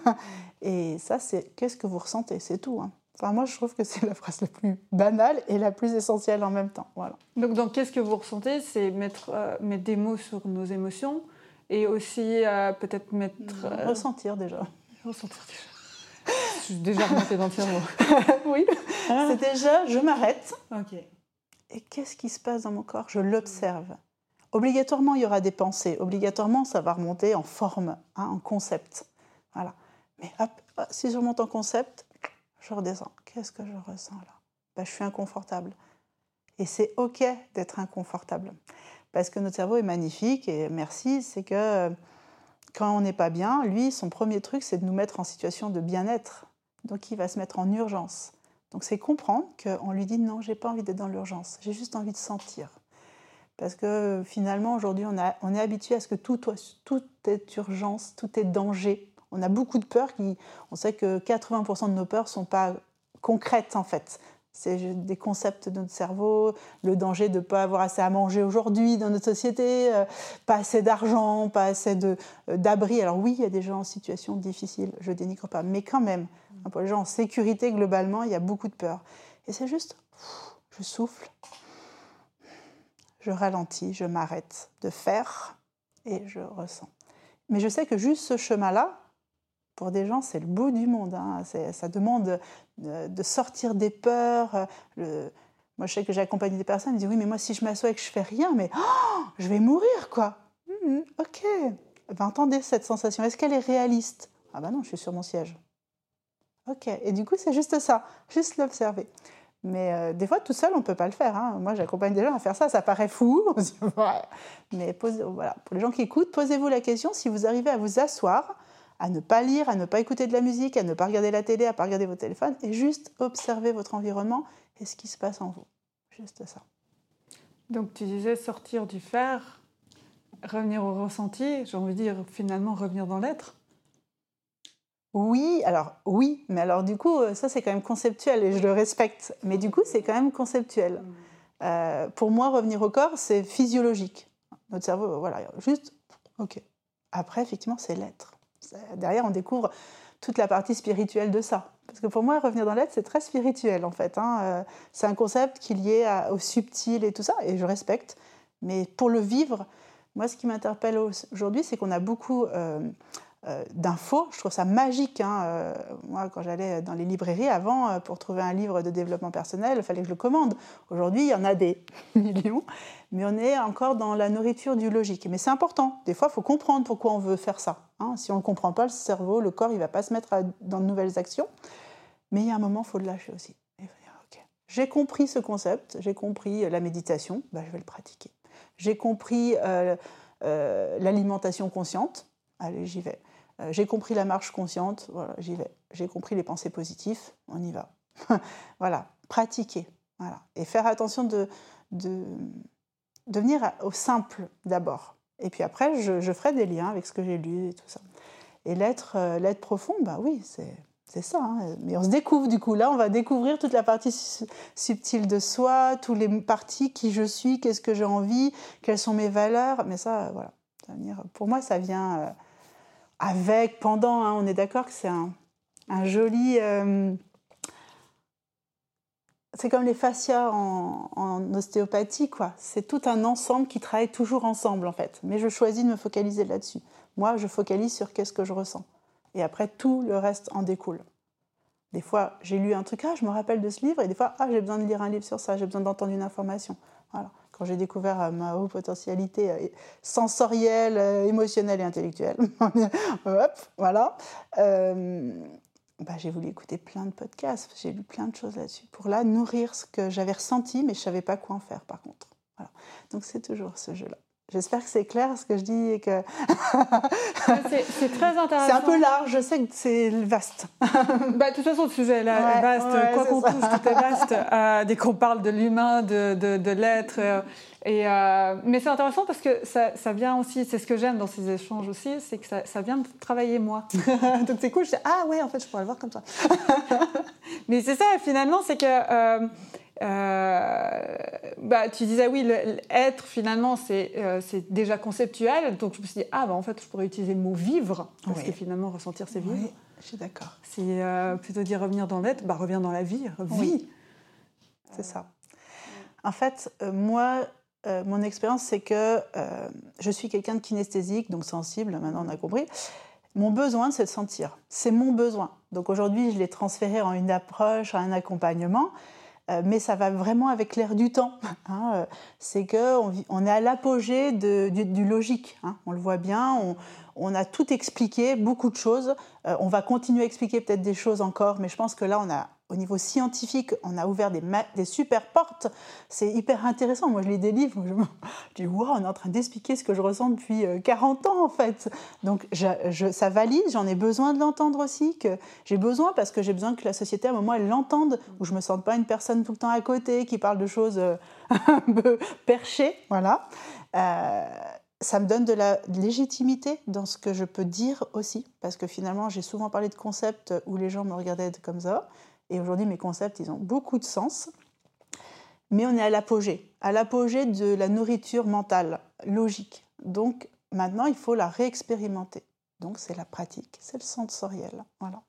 <laughs> et ça, c'est qu'est-ce que vous ressentez, c'est tout. Hein. Enfin, moi, je trouve que c'est la phrase la plus banale et la plus essentielle en même temps. Voilà. Donc, dans qu'est-ce que vous ressentez, c'est mettre, mettre des mots sur nos émotions, et aussi euh, peut-être mettre. Euh, ressentir déjà. Ressentir déjà. je suis déjà remontée dans le <laughs> oui. Ah. C'est déjà, je m'arrête. Ok. Et qu'est-ce qui se passe dans mon corps? Je l'observe. Obligatoirement, il y aura des pensées. Obligatoirement, ça va remonter en forme, hein, en concept. Voilà. Mais hop, si je remonte en concept, je redescends. Qu'est-ce que je ressens là? Ben, Je suis inconfortable. Et c'est OK d'être inconfortable. Parce que notre cerveau est magnifique et merci, c'est que euh, quand on n'est pas bien, lui, son premier truc, c'est de nous mettre en situation de bien-être. Donc il va se mettre en urgence. Donc c'est comprendre qu'on lui dit non, j'ai pas envie d'être dans l'urgence, j'ai juste envie de sentir. Parce que finalement, aujourd'hui, on, est habitué à ce que tout, tout est urgence, tout est danger. On a beaucoup de peurs qui. On sait que 80% de nos peurs ne sont pas concrètes en fait. C'est des concepts de notre cerveau, le danger de ne pas avoir assez à manger aujourd'hui dans notre société, euh, pas assez d'argent, pas assez euh, d'abri. Alors oui, il y a des gens en situation difficile, je dénigre pas, mais quand même, hein, pour les gens en sécurité globalement, il y a beaucoup de peur. Et c'est juste, je souffle, je ralentis, je m'arrête de faire et je ressens. Mais je sais que juste ce chemin-là, pour des gens, c'est le bout du monde. Hein. Ça demande de, sortir des peurs. Le... Moi, je sais que j'accompagne des personnes, ils disent oui, mais moi, si je m'assois et que je fais rien, mais oh, je vais mourir, quoi. Mmh, ok. Entendez cette sensation. Est-ce qu'elle est réaliste? Ah ben non, je suis sur mon siège. Ok. Et du coup, c'est juste ça, juste l'observer. Mais euh, des fois, tout seul, on ne peut pas le faire. Hein. Moi, j'accompagne des gens à faire ça, ça paraît fou. <laughs> Mais voilà. pour les gens qui écoutent, posez-vous la question si vous arrivez à vous asseoir à ne pas lire, à ne pas écouter de la musique, à ne pas regarder la télé, à ne pas regarder vos téléphones, et juste observer votre environnement et ce qui se passe en vous. Juste ça. Donc tu disais sortir du faire, revenir au ressenti, j'ai envie de dire finalement revenir dans l'être oui, alors oui, mais alors du coup, ça c'est quand même conceptuel et je le respecte. Mais du coup, c'est quand même conceptuel. Mm. Euh, pour moi, revenir au corps, c'est physiologique. Notre cerveau, voilà, juste, ok. Après, effectivement, c'est l'être derrière, on découvre toute la partie spirituelle de ça. Parce que pour moi, revenir dans l'être, c'est très spirituel en fait. Hein. Euh, c'est un concept qui est lié au subtil et tout ça, et je respecte. Mais pour le vivre, moi, ce qui m'interpelle aujourd'hui, c'est qu'on a beaucoup euh, euh, d'infos. Je trouve ça magique. Hein. Euh, moi, quand j'allais dans les librairies avant, euh, pour trouver un livre de développement personnel, il fallait que je le commande. Aujourd'hui, il y en a des <laughs> millions, mais on est encore dans la nourriture du logique. Mais c'est important. Des fois, il faut comprendre pourquoi on veut faire ça. Hein. Si on ne comprend pas, le cerveau, le corps, il ne va pas se mettre dans de nouvelles actions. Mais il y a un moment, il faut le lâcher aussi. J'ai compris ce concept, j'ai compris la méditation, bah, je vais le pratiquer. J'ai compris l'alimentation consciente, allez, j'y vais. Euh, j'ai compris la marche consciente, voilà, j'y vais. J'ai compris les pensées positives, on y va. <laughs> voilà, pratiquer. Voilà. Et faire attention de, de, venir au simple d'abord. Et puis après, je, ferai des liens avec ce que j'ai lu et tout ça. Et l'être, euh, l'être profond, bah oui, c'est c'est ça. Hein. Mais on se découvre du coup. Là, on va découvrir toute la partie subtile de soi, toutes les parties, qui je suis, qu'est-ce que j'ai envie, quelles sont mes valeurs. Mais ça, voilà. pour moi, ça vient euh, avec, pendant. Hein. on est d'accord que c'est un, joli. Euh, c'est comme les fascias en, en ostéopathie, quoi. C'est tout un ensemble qui travaille toujours ensemble, en fait. Mais je choisis de me focaliser là-dessus. Moi, je focalise sur qu'est-ce que je ressens. Et après, tout le reste en découle. Des fois, j'ai lu un truc, ah, je me rappelle de ce livre, et des fois, ah, j'ai besoin de lire un livre sur ça, j'ai besoin d'entendre une information. Voilà. J'ai découvert euh, ma haute potentialité euh, sensorielle, euh, émotionnelle et intellectuelle, <laughs> hop, voilà, bah, j'ai voulu écouter plein de podcasts, j'ai lu plein de choses là-dessus, pour là nourrir ce que j'avais ressenti, mais je ne savais pas quoi en faire par contre. Voilà. Donc c'est toujours ce jeu-là. J'espère que c'est clair ce que je dis et que. c'est très intéressant. <laughs> C'est un peu large, je sais que c'est vaste. <laughs> bah, de toute façon, le sujet est vaste. Quoi qu'on touche, tout est vaste. <laughs> Euh, dès qu'on parle de l'humain, de, de, de l'être. Euh, et, euh, mais c'est intéressant parce que ça, ça vient aussi, c'est ce que j'aime dans ces échanges aussi, c'est que ça, ça, vient de travailler moi. Donc c'est cool, je dis, ah ouais, en fait, je pourrais le voir comme ça. mais c'est ça, finalement, c'est que euh, bah, tu disais oui, être finalement euh, c'est déjà conceptuel. Donc je me suis dit ah bah en fait je pourrais utiliser le mot vivre parce que finalement ressentir c'est vivre. Oui, je suis d'accord. C'est euh, plutôt dire revenir dans l'être, bah reviens dans la vie, vie. C'est ça. En fait, moi, mon expérience c'est que je suis quelqu'un de kinesthésique, donc sensible. Maintenant on a compris. Mon besoin, c'est de sentir. C'est mon besoin. Donc aujourd'hui, je l'ai transféré en une approche, en un accompagnement. Euh, mais ça va vraiment avec l'air du temps. <laughs> Hein, euh, c'est qu'on on est à l'apogée du, logique. Hein. on le voit bien, on, a tout expliqué, beaucoup de choses. Euh, on va continuer à expliquer peut-être des choses encore, mais je pense que là, on a au niveau scientifique, on a ouvert des, super portes. C'est hyper intéressant. Moi, je lis des livres, je, me dis, wow, on est en train d'expliquer ce que je ressens depuis 40 euh, ans, en fait. Donc, ça valide, j'en ai besoin de l'entendre aussi, que j'ai besoin, parce que j'ai besoin que la société, à un moment, elle l'entende, où je me sente pas une personne tout le temps à côté, qui parle de choses euh, <laughs> un peu perchées, voilà. Euh, ça me donne de la légitimité dans ce que je peux dire aussi, parce que finalement, j'ai souvent parlé de concepts où les gens me regardaient comme ça. Et aujourd'hui, mes concepts, ils ont beaucoup de sens. Mais on est à l'apogée, à l'apogée de la nourriture mentale, logique. Donc maintenant, il faut la réexpérimenter. Donc c'est la pratique, c'est le sensoriel. Voilà.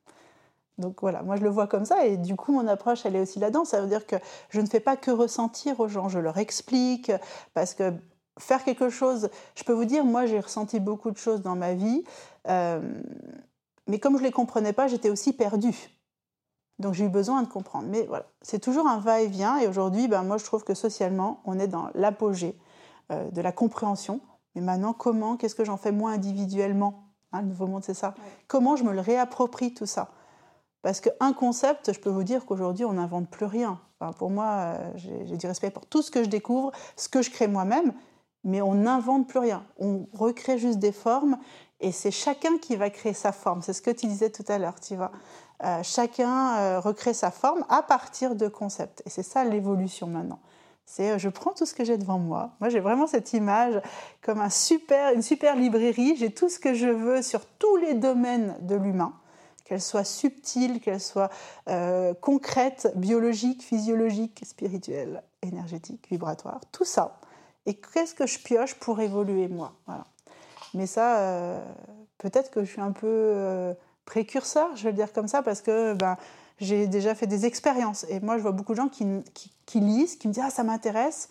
Donc voilà, moi je le vois comme ça et du coup mon approche elle est aussi là-dedans. Ça veut dire que je ne fais pas que ressentir aux gens, je leur explique parce que faire quelque chose, je peux vous dire, moi j'ai ressenti beaucoup de choses dans ma vie, euh, mais comme je ne les comprenais pas, j'étais aussi perdue. Donc j'ai eu besoin de comprendre. Mais voilà, c'est toujours un va-et-vient. Et aujourd'hui, ben, moi, je trouve que socialement, on est dans l'apogée euh, de la compréhension. Mais maintenant, comment, qu'est-ce que j'en fais moi individuellement? Hein, Le nouveau monde, c'est ça. Comment je me le réapproprie tout ça? Parce qu'un concept, je peux vous dire qu'aujourd'hui, on n'invente plus rien. pour moi, euh, j'ai du respect pour tout ce que je découvre, ce que je crée moi-même, mais on n'invente plus rien. On recrée juste des formes et c'est chacun qui va créer sa forme. C'est ce que tu disais tout à l'heure, tu vois. Euh, chacun euh, recrée sa forme à partir de concepts. Et c'est ça l'évolution maintenant. C'est euh, je prends tout ce que j'ai devant moi. Moi, j'ai vraiment cette image comme un super, une super librairie. J'ai tout ce que je veux sur tous les domaines de l'humain, qu'elle soit subtile, qu'elle soit concrète, biologique, physiologique, spirituelle, énergétique, vibratoire, tout ça. Et qu'est-ce que je pioche pour évoluer moi? Voilà. Mais ça, peut-être que je suis un peu précurseur, je vais le dire comme ça, parce que ben, j'ai déjà fait des expériences. Et moi, je vois beaucoup de gens qui, lisent, qui me disent Ah, ça m'intéresse.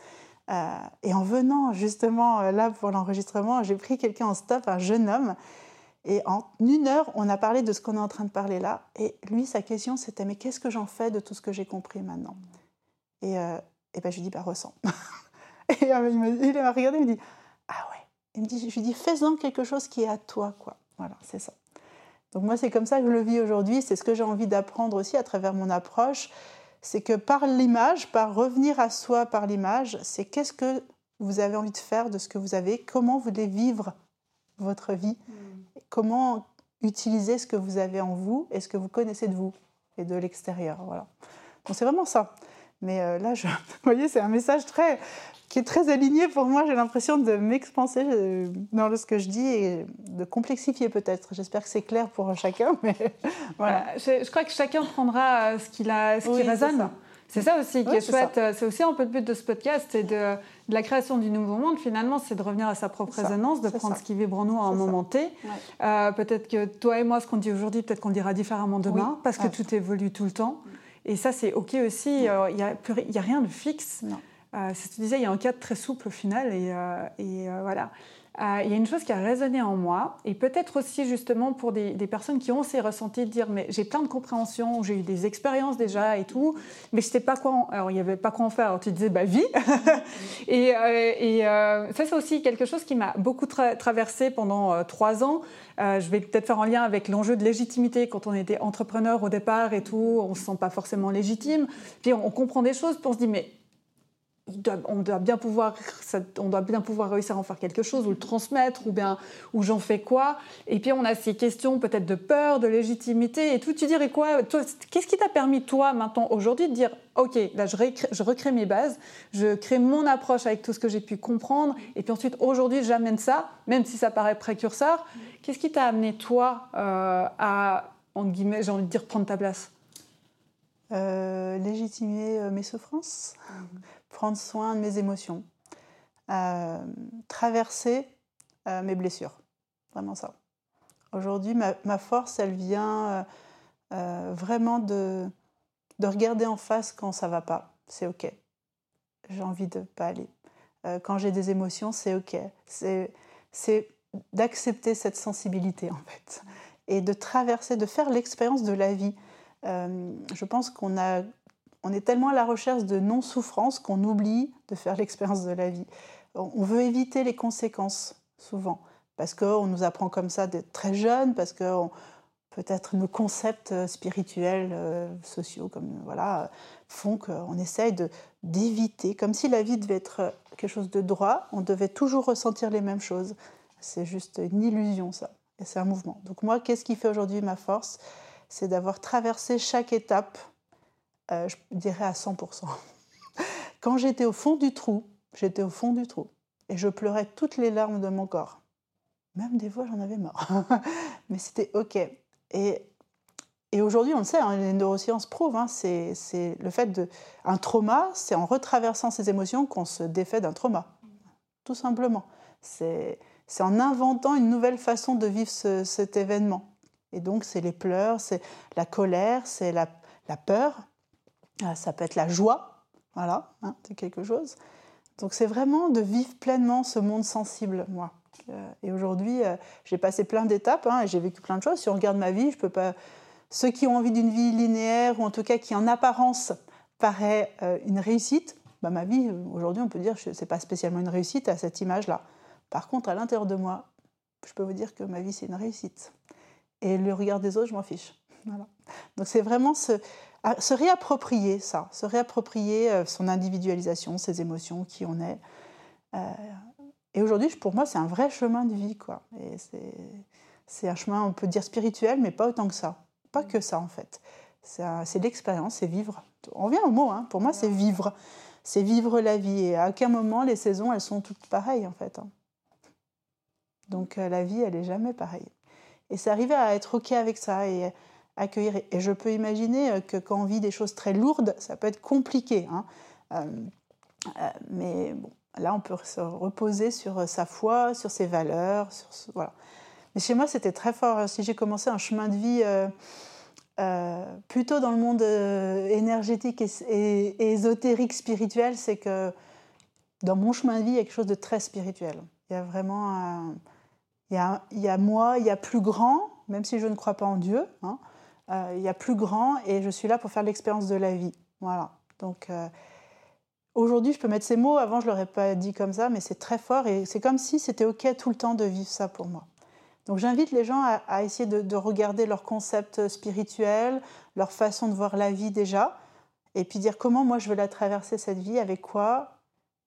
Euh, et en venant justement euh, là pour l'enregistrement, j'ai pris quelqu'un en stop, un jeune homme. Et en une heure, on a parlé de ce qu'on est en train de parler là. Et lui, sa question, c'était Mais qu'est-ce que j'en fais de tout ce que j'ai compris maintenant? Et, euh, et ben, je lui dis Bah, ressens. <laughs> et il m'a regardé, il me dit Ah ouais. Il me dit, je lui dis Fais-en quelque chose qui est à toi, quoi. Voilà, c'est ça. Donc moi, c'est comme ça que je le vis aujourd'hui. C'est ce que j'ai envie d'apprendre aussi à travers mon approche. C'est que par l'image, par revenir à soi par l'image, c'est qu'est-ce que vous avez envie de faire de ce que vous avez, comment vous voulez vivre votre vie, mm. comment utiliser ce que vous avez en vous et ce que vous connaissez de vous et de l'extérieur. Voilà. Donc c'est vraiment ça. Mais là, je, <laughs> vous voyez, c'est un message très, qui est très aligné pour moi. J'ai l'impression de m'expanser dans ce que je dis et de complexifier peut-être. J'espère que c'est clair pour chacun. <laughs> Mais voilà. Je, crois que chacun prendra ce, qu'il a, ce qui résonne. C'est ça aussi qui est chouette. C'est aussi un peu le but de ce podcast, c'est de, la création du nouveau monde. Finalement, c'est de revenir à sa propre résonance, de prendre ce qui vibre en nous à un moment T. Euh, peut-être que toi et moi, ce qu'on dit aujourd'hui, peut-être qu'on dira différemment demain, parce que tout évolue tout le temps. Et ça, c'est OK aussi. Euh, il n'y a, a, rien de fixe. Euh, c'est ce que tu disais, il y a un cadre très souple au final. Et, voilà. Euh, il y a une chose qui a résonné en moi, et peut-être aussi justement pour des, personnes qui ont ces ressentis de dire mais j'ai plein de compréhension, j'ai eu des expériences déjà et tout, mais je sais pas quoi. Alors il n'y avait pas quoi en faire. Alors tu disais bah vie. <laughs> et, euh, euh, ça c'est aussi quelque chose qui m'a beaucoup traversé pendant trois ans. je vais peut-être faire en lien avec l'enjeu de légitimité quand on était entrepreneur au départ et tout, on se sent pas forcément légitime. Puis on, on comprend des choses, puis on se dit mais on doit bien pouvoir, on doit bien pouvoir réussir à en faire quelque chose ou le transmettre ou bien ou j'en fais quoi. Et puis on a ces questions peut-être de peur, de légitimité et tout. Tu dirais quoi Qu'est-ce qui t'a permis toi maintenant aujourd'hui de dire ok là je, je, recrée mes bases, je crée mon approche avec tout ce que j'ai pu comprendre et puis ensuite aujourd'hui j'amène ça, même si ça paraît précurseur. Qu'est-ce qui t'a amené toi euh, à entre guillemets j'ai envie de dire prendre ta place? Euh, légitimer euh, mes souffrances, mmh prendre soin de mes émotions, euh, traverser euh, mes blessures. Vraiment ça. Aujourd'hui, ma, force, elle vient euh, vraiment de, de regarder en face quand ça va pas. C'est OK. J'ai envie de pas aller. quand j'ai des émotions, c'est OK. C'est d'accepter cette sensibilité, en fait. Et de traverser, de faire l'expérience de la vie. je pense qu'on a on est tellement à la recherche de non-souffrance qu'on oublie de faire <laughs> l'expérience de la vie. On veut éviter les conséquences, souvent, parce qu'on nous apprend comme ça d'être très jeune, parce que peut-être nos concepts euh, spirituels, euh, sociaux, comme voilà, font qu'on essaye d'éviter, comme si la vie devait être quelque chose de droit, on devait toujours ressentir les mêmes choses. C'est juste une illusion, ça. Et c'est un mouvement. Donc moi, qu'est-ce qui fait aujourd'hui ma force? C'est d'avoir traversé chaque étape euh, je dirais à 100%. Quand j'étais au fond du trou, j'étais au fond du trou. Et je pleurais toutes les larmes de mon corps. Même des fois, j'en avais marre. <laughs> Mais c'était OK. Et, aujourd'hui, on le sait, hein, les neurosciences prouvent, hein, c'est le fait de. Un trauma, c'est en retraversant ces émotions qu'on se défait d'un trauma. Tout simplement. C'est en inventant une nouvelle façon de vivre cet événement. Et donc, c'est les pleurs, c'est la colère, c'est la, peur, ça peut être la joie, voilà, hein, c'est quelque chose. Donc c'est vraiment de vivre pleinement ce monde sensible, moi. Euh, et aujourd'hui, euh, j'ai passé plein d'étapes, hein, et j'ai vécu plein de choses. Si on regarde ma vie, je peux pas. Ceux qui ont envie d'une vie linéaire, ou en tout cas qui en apparence paraît euh, une réussite, bah, ma vie, aujourd'hui, on peut dire que ce n'est pas spécialement une réussite à cette image-là. Par contre, à l'intérieur de moi, je peux vous dire que ma vie, c'est une réussite. Et le regard des autres, je m'en fiche. Donc c'est vraiment se réapproprier ça, se réapproprier euh, son individualisation, ses émotions, qui on est. Euh, et aujourd'hui, pour moi, c'est un vrai chemin de vie, quoi. Et c'est un chemin, on peut dire spirituel, mais pas autant que ça. Pas que ça, en fait. C'est l'expérience, c'est vivre. On revient au mot, hein. pour moi, c'est vivre. C'est vivre la vie. Et à aucun moment, les saisons, elles sont toutes pareilles, en fait. Hein. Donc, euh, la vie, elle est jamais pareille. Et c'est arriver à être OK avec ça et accueillir. Et je peux imaginer euh, que quand on vit des choses très lourdes, ça peut être compliqué. Hein. Euh, euh, mais bon, là, on peut se reposer sur sa foi, sur ses valeurs. Sur voilà. Mais chez moi, c'était très fort. Si j'ai commencé un chemin de vie plutôt dans le monde énergétique et, ésotérique, spirituel, c'est que dans mon chemin de vie, il y a quelque chose de très spirituel. Il y a vraiment il, y a, il y a moi, il y a plus grand, même si je ne crois pas en Dieu. Hein, il y a plus grand et je suis là pour faire l'expérience de la vie. Voilà. Donc euh, aujourd'hui, je peux mettre ces mots. Avant, je l'aurais pas dit comme ça, mais c'est très fort et c'est comme si c'était ok tout le temps de vivre ça pour moi. Donc j'invite les gens à, essayer de, regarder leur concept spirituel, leur façon de voir la vie déjà, et puis dire comment moi je veux la traverser cette vie, avec quoi.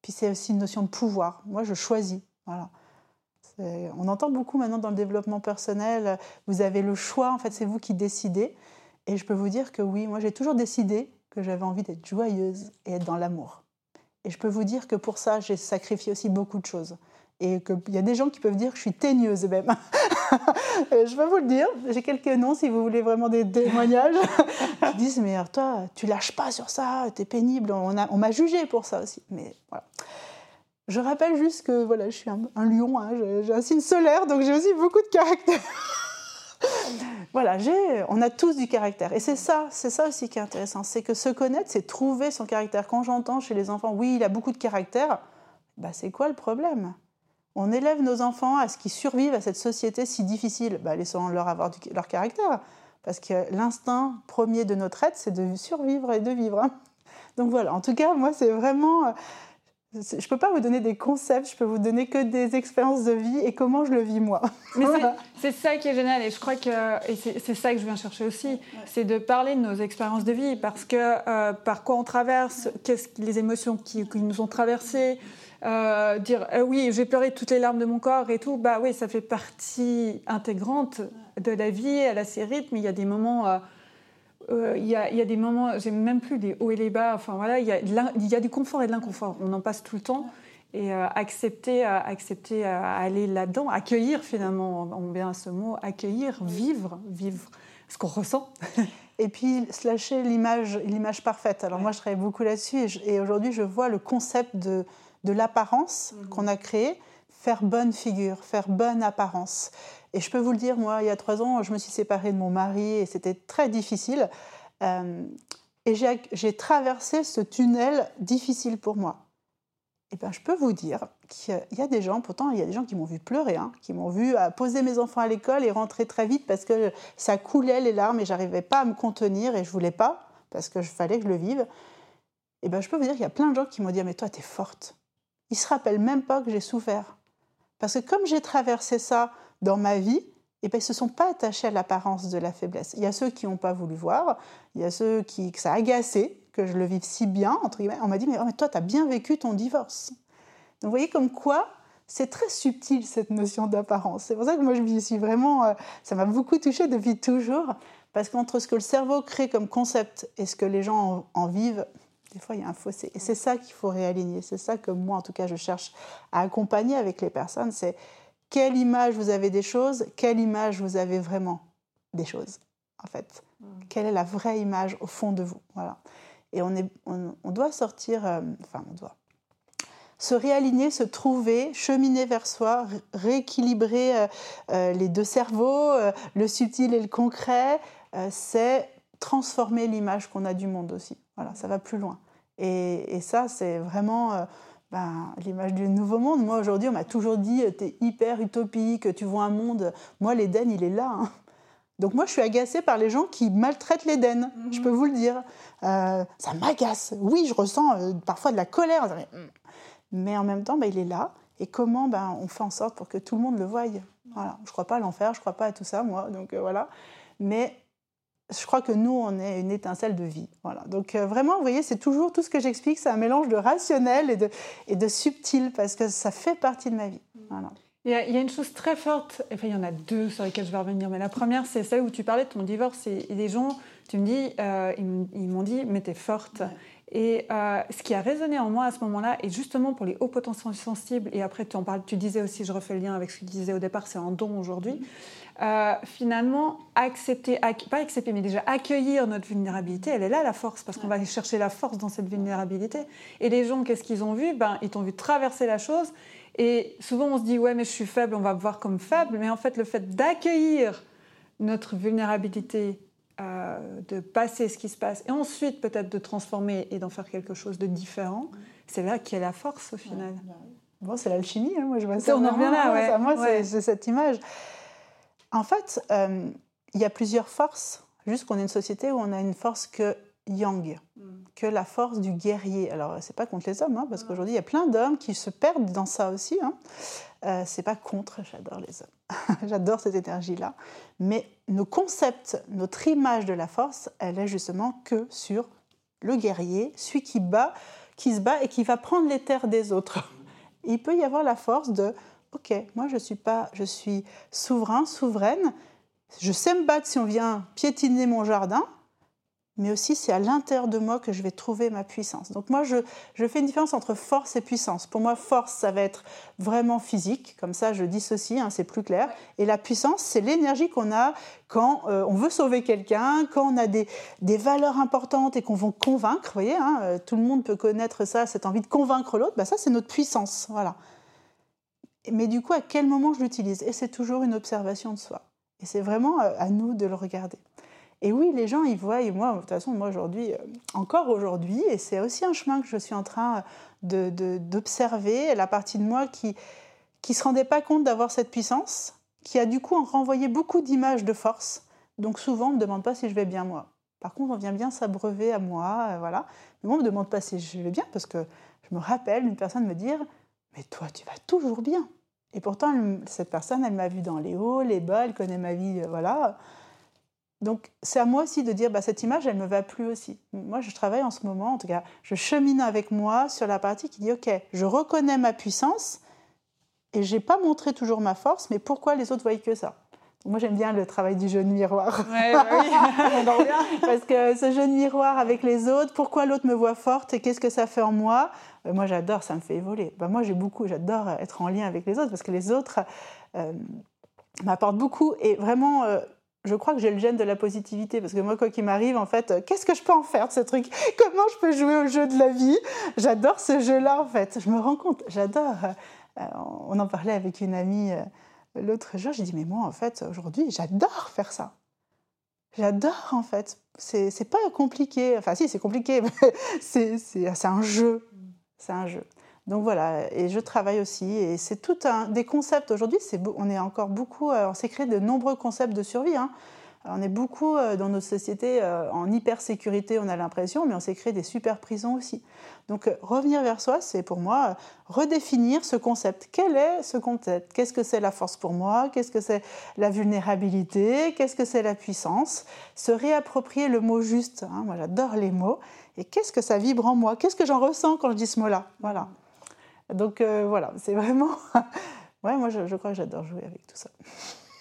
Puis c'est aussi une notion de pouvoir. Moi, je choisis. Voilà. On entend beaucoup maintenant dans le développement personnel, vous avez le choix, en fait, c'est vous qui décidez. Et je peux vous dire que oui, moi j'ai toujours décidé que j'avais envie d'être joyeuse et être dans l'amour. Et je peux vous dire que pour ça, j'ai sacrifié aussi beaucoup de choses. Et qu'il y a des gens qui peuvent dire que je suis teigneuse même. <laughs> je peux vous le dire, j'ai quelques noms si vous voulez vraiment des témoignages. Ils disent, mais toi, tu lâches pas sur ça, tu es pénible, on m'a on jugé pour ça aussi. Mais voilà. Je rappelle juste que voilà, je suis un, lion, j'ai un signe solaire, donc j'ai aussi beaucoup de caractère. <laughs> voilà, on a tous du caractère. Et c'est ça, c'est ça aussi qui est intéressant. C'est que se connaître, c'est trouver son caractère. Quand j'entends chez les enfants, oui, il a beaucoup de caractère, bah, c'est quoi le problème? On élève nos enfants à ce qu'ils survivent à cette société si difficile. Bah, laissons-leur avoir leur caractère. Parce que l'instinct premier de notre être, c'est de survivre et de vivre. Hein. Donc voilà, en tout cas, moi, c'est vraiment je ne peux pas vous donner des concepts, je peux vous donner que des expériences de vie et comment je le vis moi. Mais c'est ça qui est génial et je crois que c'est ça que je viens chercher aussi, c'est de parler de nos expériences de vie parce que euh, par quoi on traverse, qu'est-ce les émotions qui, nous ont traversées, euh, dire euh, oui j'ai pleuré toutes les larmes de mon corps et tout, bah oui ça fait partie intégrante de la vie, elle a ses rythmes, il y a des moments euh, il y, a des moments, j'ai même plus des hauts et les bas. Enfin voilà, il y, a du confort et de l'inconfort. On en passe tout le temps. Et euh, accepter, euh, accepter à aller là-dedans, accueillir finalement, on vient à ce mot, accueillir, vivre, vivre ce qu'on ressent. <laughs> et puis slasher l'image, l'image parfaite. Alors moi, je travaille beaucoup là-dessus et, aujourd'hui, je vois le concept de, de l'apparence mhm. qu'on a créé, faire bonne figure, faire bonne apparence. Et je peux vous le dire, moi, il y a trois ans, je me suis séparée de mon mari et c'était très difficile. Euh, et j'ai traversé ce tunnel difficile pour moi. Et ben, je peux vous dire qu'il y a des gens, pourtant il y a des gens qui m'ont vu pleurer, hein, qui m'ont vu euh, poser mes enfants à l'école et rentrer très vite parce que ça coulait les larmes et j'arrivais pas à me contenir et je voulais pas parce que je fallait que je le vive. Et ben, je peux vous dire qu'il y a plein de gens qui m'ont dit mais toi tu es forte. Ils se rappellent même pas que j'ai souffert. Parce que comme j'ai traversé ça dans ma vie, eh ben, ils ne se sont pas attachés à l'apparence de la faiblesse. Il y a ceux qui n'ont pas voulu voir, il y a ceux qui, que ça a agacé, que je le vive si bien, entre guillemets. On m'a dit, mais, oh, toi, tu as bien vécu ton divorce. Donc vous voyez comme quoi c'est très subtil cette notion d'apparence. C'est pour ça que moi je me suis vraiment, euh, ça m'a beaucoup touchée depuis toujours, parce qu'entre ce que le cerveau crée comme concept et ce que les gens en, en vivent, des fois il y a un fossé. Et c'est ça qu'il faut réaligner. C'est ça que moi en tout cas je cherche à accompagner avec les personnes. C'est quelle image vous avez des choses, quelle image vous avez vraiment des choses, en fait. Mm. Quelle est la vraie image au fond de vous Voilà. Et on, est, on, doit sortir, euh, enfin, on doit se réaligner, se trouver, cheminer vers soi, rééquilibrer euh, euh, les deux cerveaux, le subtil et le concret. c'est transformer l'image qu'on a du monde aussi. Voilà, ça va plus loin. Et, et ça, c'est vraiment ben, l'image du nouveau monde. Moi, aujourd'hui, on m'a toujours dit tu es hyper utopique, tu vois un monde. Moi, l'Éden, il est là. Hein. Donc, moi, je suis agacée par les gens qui maltraitent l'Éden, je peux mhm. vous le dire. Euh, ça m'agace. Oui, je ressens euh, parfois de la colère. Mais en même temps, ben, il est là. Et comment ben, on fait en sorte pour que tout le monde le voie? Voilà. Je ne crois pas à l'enfer, je ne crois pas à tout ça, moi. Donc, euh, voilà. Mais je crois que nous, on est une étincelle de vie. Voilà. Donc euh, vraiment, vous voyez, c'est toujours tout ce que j'explique, c'est un mélange de rationnel et de, et de subtil, parce que ça fait partie de ma vie. Voilà. Il, y a, il y, a, une chose très forte, enfin il y en a deux sur lesquelles je vais revenir, mais la première, c'est celle où tu parlais de ton divorce, et, des gens, tu me dis, euh, ils m'ont dit, mais t'es forte. Et euh, ce qui a résonné en moi à ce moment-là, et justement pour les hauts potentiels sensibles, et après tu en parles, tu disais aussi, je refais le lien avec ce que tu disais au départ, c'est un don aujourd'hui. Euh, finalement, accepter, pas accepter, mais déjà accueillir notre vulnérabilité, elle est là la force, parce qu'on va aller chercher la force dans cette vulnérabilité. Et les gens, qu'est-ce qu'ils ont vu? Ben, Ils t'ont vu traverser la chose, et souvent on se dit, ouais, mais je suis faible, on va me voir comme faible, mais en fait, le fait d'accueillir notre vulnérabilité, euh, de passer ce qui se passe, et ensuite peut-être de transformer et d'en faire quelque chose de différent, c'est là a la force au final. Bon, c'est l'alchimie, hein, moi je vois ça. On en là, ouais. moi, c'est cette image. En fait, euh, il y a plusieurs forces, juste qu'on est une société où on a une force que yang, mm. que la force du guerrier. Alors, c'est pas contre les hommes, hein, parce qu'aujourd'hui, il y a plein d'hommes qui se perdent dans ça aussi. Hein. Euh, c'est pas contre, j'adore les hommes. <laughs> j'adore cette énergie-là. Mais nos concepts, notre image de la force, elle est justement que sur le guerrier, celui qui bat, qui se bat et qui va prendre les terres des autres. Il peut y avoir la force de ok, moi je suis pas, je suis souverain, souveraine. Je sais me battre si on vient piétiner mon jardin, mais aussi c'est à l'intérieur de moi que je vais trouver ma puissance. Donc moi, je, fais une différence entre force et puissance. Pour moi, force, ça va être vraiment physique, comme ça je dissocie, hein, c'est plus clair. Et la puissance, c'est l'énergie qu'on a quand euh, on veut sauver quelqu'un, quand on a des, valeurs importantes et qu'on veut convaincre. Vous voyez, hein, euh, tout le monde peut connaître ça, cette envie de convaincre l'autre. Bah, ça, c'est notre puissance. Voilà. Mais du coup, à quel moment je l'utilise? Et c'est toujours une observation de soi. Et c'est vraiment euh, à nous de le regarder. Et oui, les gens, ils voient, et moi, de toute façon, moi aujourd'hui, euh, encore aujourd'hui, et c'est aussi un chemin que je suis en train d'observer, de, la partie de moi qui qui se rendait pas compte d'avoir cette puissance, qui a du coup renvoyé beaucoup d'images de force. Donc souvent, on me demande pas si je vais bien moi. Par contre, on vient bien s'abreuver à moi, euh, voilà. Mais moi, on me demande pas si je vais bien, parce que je me rappelle une personne me dire, mais toi, tu vas toujours bien. Et pourtant, cette personne, elle m'a vu dans les hauts, les bas, elle connaît ma vie, euh, voilà. Donc c'est à moi aussi de dire, bah, cette image, elle me va plus aussi. Moi, je travaille en ce moment, en tout cas, je chemine avec moi sur la partie qui dit, ok, je reconnais ma puissance et j'ai pas montré toujours ma force, mais pourquoi les autres voient que ça? Moi, j'aime bien le travail du jeu de miroir. Ouais, bah oui. <laughs> Parce que ce jeu de miroir avec les autres, pourquoi l'autre me voit forte et qu'est-ce que ça fait en moi? Euh, Moi, j'adore, ça me fait évoluer. Bah, moi, j'ai beaucoup, j'adore être en lien avec les autres parce que les autres euh, m'apportent beaucoup. Et vraiment, euh, je crois que j'ai le gène de la positivité parce que moi, quoi qu'il m'arrive, en fait, qu'est-ce que je peux en faire de ce truc? Comment je peux jouer au jeu de la vie? J'adore ce jeu-là, en fait. Je me rends compte, j'adore. Euh, on en parlait avec une amie euh, l'autre jour. J'ai dit, mais moi, en fait, aujourd'hui, j'adore faire ça. J'adore, en fait. C'est pas compliqué. Enfin, si, c'est compliqué, <laughs> mais c'est un jeu. C'est un jeu. Donc voilà, et je travaille aussi, et c'est tout un des concepts aujourd'hui. On est encore beaucoup, euh, on s'est créé de nombreux concepts de survie. Hein. On est beaucoup euh, dans nos sociétés euh, en hyper-sécurité, on a l'impression, mais on s'est créé des super prisons aussi. Donc revenir vers soi, c'est pour moi redéfinir ce concept. Quel est ce concept? Qu'est-ce que c'est la force pour moi? Qu'est-ce que c'est la vulnérabilité? Qu'est-ce que c'est la puissance? Se réapproprier le mot juste. Hein. moi, j'adore les mots. Et qu'est-ce que ça vibre en moi? Qu'est-ce que j'en ressens quand je dis ce mot-là? Voilà. Donc euh, voilà, c'est vraiment. <laughs> ouais, moi je, crois que j'adore jouer avec tout ça.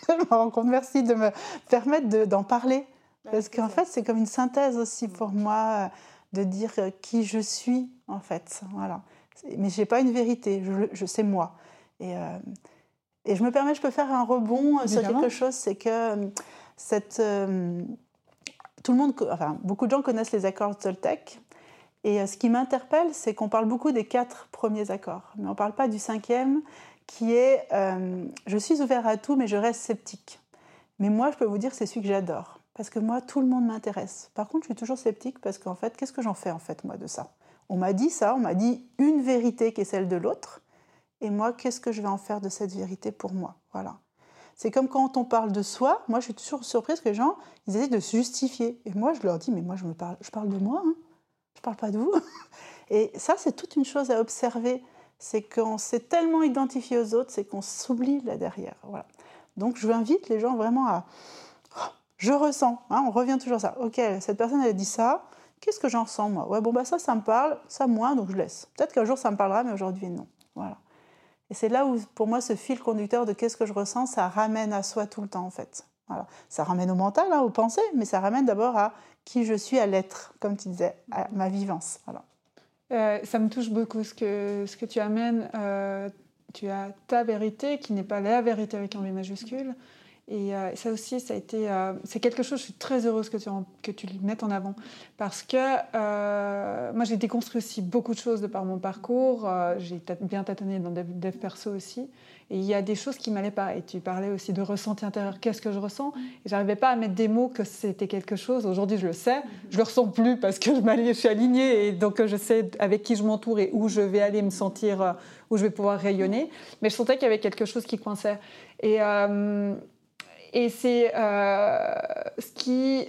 Je me rends compte, merci de me permettre d'en parler. Parce qu'en fait, c'est comme une synthèse aussi pour moi de dire qui je suis, en fait. Voilà. Mais je n'ai pas une vérité, je, sais moi. Et, euh, et je me permets, je peux faire un rebond sur quelque chose, c'est que euh, cette. tout le monde, enfin, beaucoup de gens connaissent les accords Toltec. Et euh, ce qui m'interpelle, c'est qu'on parle beaucoup des quatre premiers accords, mais on ne parle pas du cinquième, qui est euh, je suis ouvert à tout, mais je reste sceptique. Mais moi, je peux vous dire, c'est celui que j'adore, parce que moi, tout le monde m'intéresse. Par contre, je suis toujours sceptique parce qu'en fait, qu'est-ce que j'en fais en fait moi de ça? On m'a dit ça, on m'a dit une vérité qui est celle de l'autre, et moi, qu'est-ce que je vais en faire de cette vérité pour moi? Voilà. C'est comme quand on parle de soi, moi je suis toujours surprise que les gens, ils essaient de se justifier. Et moi je leur dis, mais moi je, me parle, je parle de moi. Hein je parle pas de vous. <laughs> Et ça, c'est toute une chose à observer. C'est qu'on s'est tellement identifié aux autres, c'est qu'on s'oublie là derrière. Voilà. Donc, je vous invite les gens vraiment à. Oh, je ressens. Hein, on revient toujours à ça. Ok, cette personne, elle a dit ça. Qu'est-ce que j'en ressens, moi? Ouais, bon, bah ça, ça me parle. Ça, moins, donc je laisse. Peut-être qu'un jour, ça me parlera, mais aujourd'hui, non. Voilà. Et c'est là où, pour moi, ce fil conducteur de qu'est-ce que je ressens, ça ramène à soi tout le temps, en fait. Voilà. Ça ramène au mental, hein, aux pensées, mais ça ramène d'abord à qui je suis à l'être, comme tu disais, à ma vivance. Voilà. Euh, ça me touche beaucoup ce que, ce que tu amènes. Euh, tu as ta vérité qui n'est pas la vérité avec un V majuscule. Et euh, ça aussi, ça a été, c'est quelque chose. Je suis très heureuse que tu que tu le mettes en avant parce que moi j'ai déconstruit aussi beaucoup de choses de par mon parcours. j'ai bien tâtonné dans des dev perso aussi. Et il y a des choses qui m'allaient pas. Et tu parlais aussi de ressenti intérieur. Qu'est-ce que je ressens Et j'arrivais pas à mettre des mots que c'était quelque chose. Aujourd'hui, je le sais. Je le ressens plus parce que je, suis alignée et donc je sais avec qui je m'entoure et où je vais aller me sentir, euh, où je vais pouvoir rayonner. Mais je sentais qu'il y avait quelque chose qui coinçait. Et, euh, et c'est euh, ce qui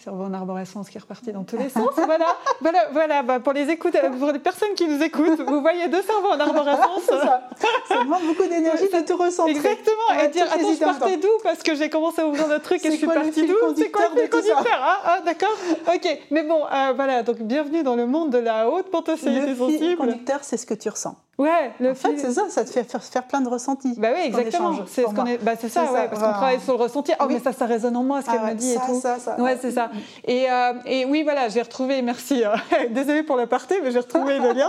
cerveau en arborescence qui est reparti dans tous les sens. voilà, <laughs> voilà, voilà bah, pour les écoutes, pour les personnes qui nous écoutent, vous voyez deux cerveaux en arborescence. <laughs> ça. ça demande beaucoup d'énergie de tout recentrer. Exactement, et dire attends, je partais d'où Parce que j'ai commencé à ouvrir le truc et je suis partie d'où? C'est quoi le conducteur? ah, ah, d'accord, ok. Mais bon, euh, voilà, donc bienvenue dans le monde de la haute potentialité sensible. Le conducteur, c'est ce que tu ressens. Ouais, le en fait, c'est ça, ça te fait faire, plein de ressentis. Bah oui, exactement. C'est ce qu'on est. Bah, c'est ça, ouais, parce qu'on travaille sur le ressenti. Oh, mais ça, ça résonne en moi, ce qu'elle ah me dit et tout. Ça, ça, ouais, c'est ça. Et, euh, et oui, voilà, j'ai retrouvé. Merci. Euh, <laughs> désolée pour le parté, mais j'ai retrouvé le lien.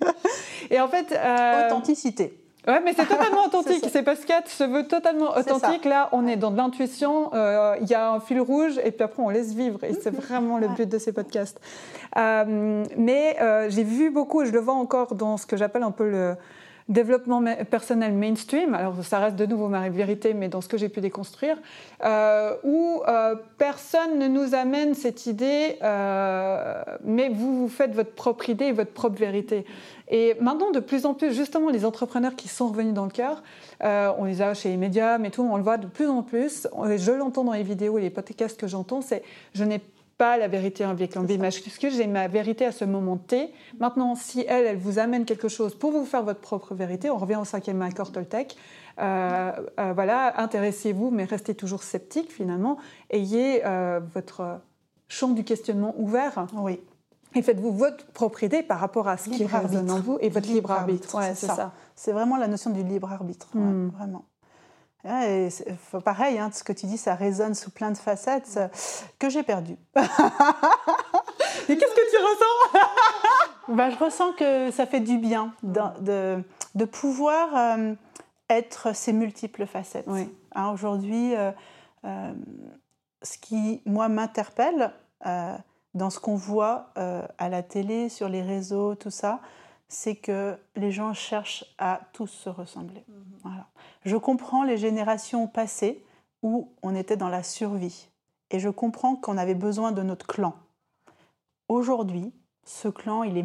<laughs> et en fait. Euh, Authenticité. Ouais, mais c'est <laughs> totalement authentique. C'est parce qu'elle se veut totalement authentique. Là, on est dans de l'intuition. Euh, il y a un fil rouge et puis après, on laisse vivre. Et c'est <laughs> vraiment le but de ces podcasts. Euh, mais euh, j'ai vu beaucoup, et je le vois encore dans ce que j'appelle un peu le développement personnel mainstream, alors ça reste de nouveau ma vérité, mais dans ce que j'ai pu déconstruire, euh, où euh, personne ne nous amène cette idée, euh, mais vous, vous faites votre propre idée et votre propre vérité. Et maintenant, de plus en plus, justement, les entrepreneurs qui sont revenus dans le cœur, on les a chez les médias, mais tout, on le voit de plus en plus, je l'entends dans les vidéos et les podcasts que j'entends, c'est je n'ai pas la vérité un B majuscule, j'ai ma vérité à ce moment T. Maintenant, si elle, elle vous amène quelque chose pour vous faire votre propre vérité, on revient au cinquième accord Toltec, euh, euh, voilà, intéressez-vous, mais restez toujours sceptique finalement. Ayez euh, votre champ du questionnement ouvert. Oui. Et faites-vous votre propre idée par rapport à ce qui résonne en vous et votre libre, arbitre. c'est ça. C'est vraiment la notion du libre arbitre, hmm. vraiment. Et pareil, hein, ce que tu dis, ça résonne sous plein de facettes que j'ai perdu. <laughs> Et qu'est-ce que tu ressens? <laughs> Bah, Je ressens que ça fait du bien de, de, pouvoir euh, être ces multiples facettes. Hein, aujourd'hui, euh, euh, ce qui, moi, m'interpelle dans ce qu'on voit à la télé, sur les réseaux, tout ça, c'est que les gens cherchent à tous se ressembler. Mhm. Voilà. Je comprends les générations passées où on était dans la survie. Et je comprends qu'on avait besoin de notre clan. Aujourd'hui, ce clan, il est,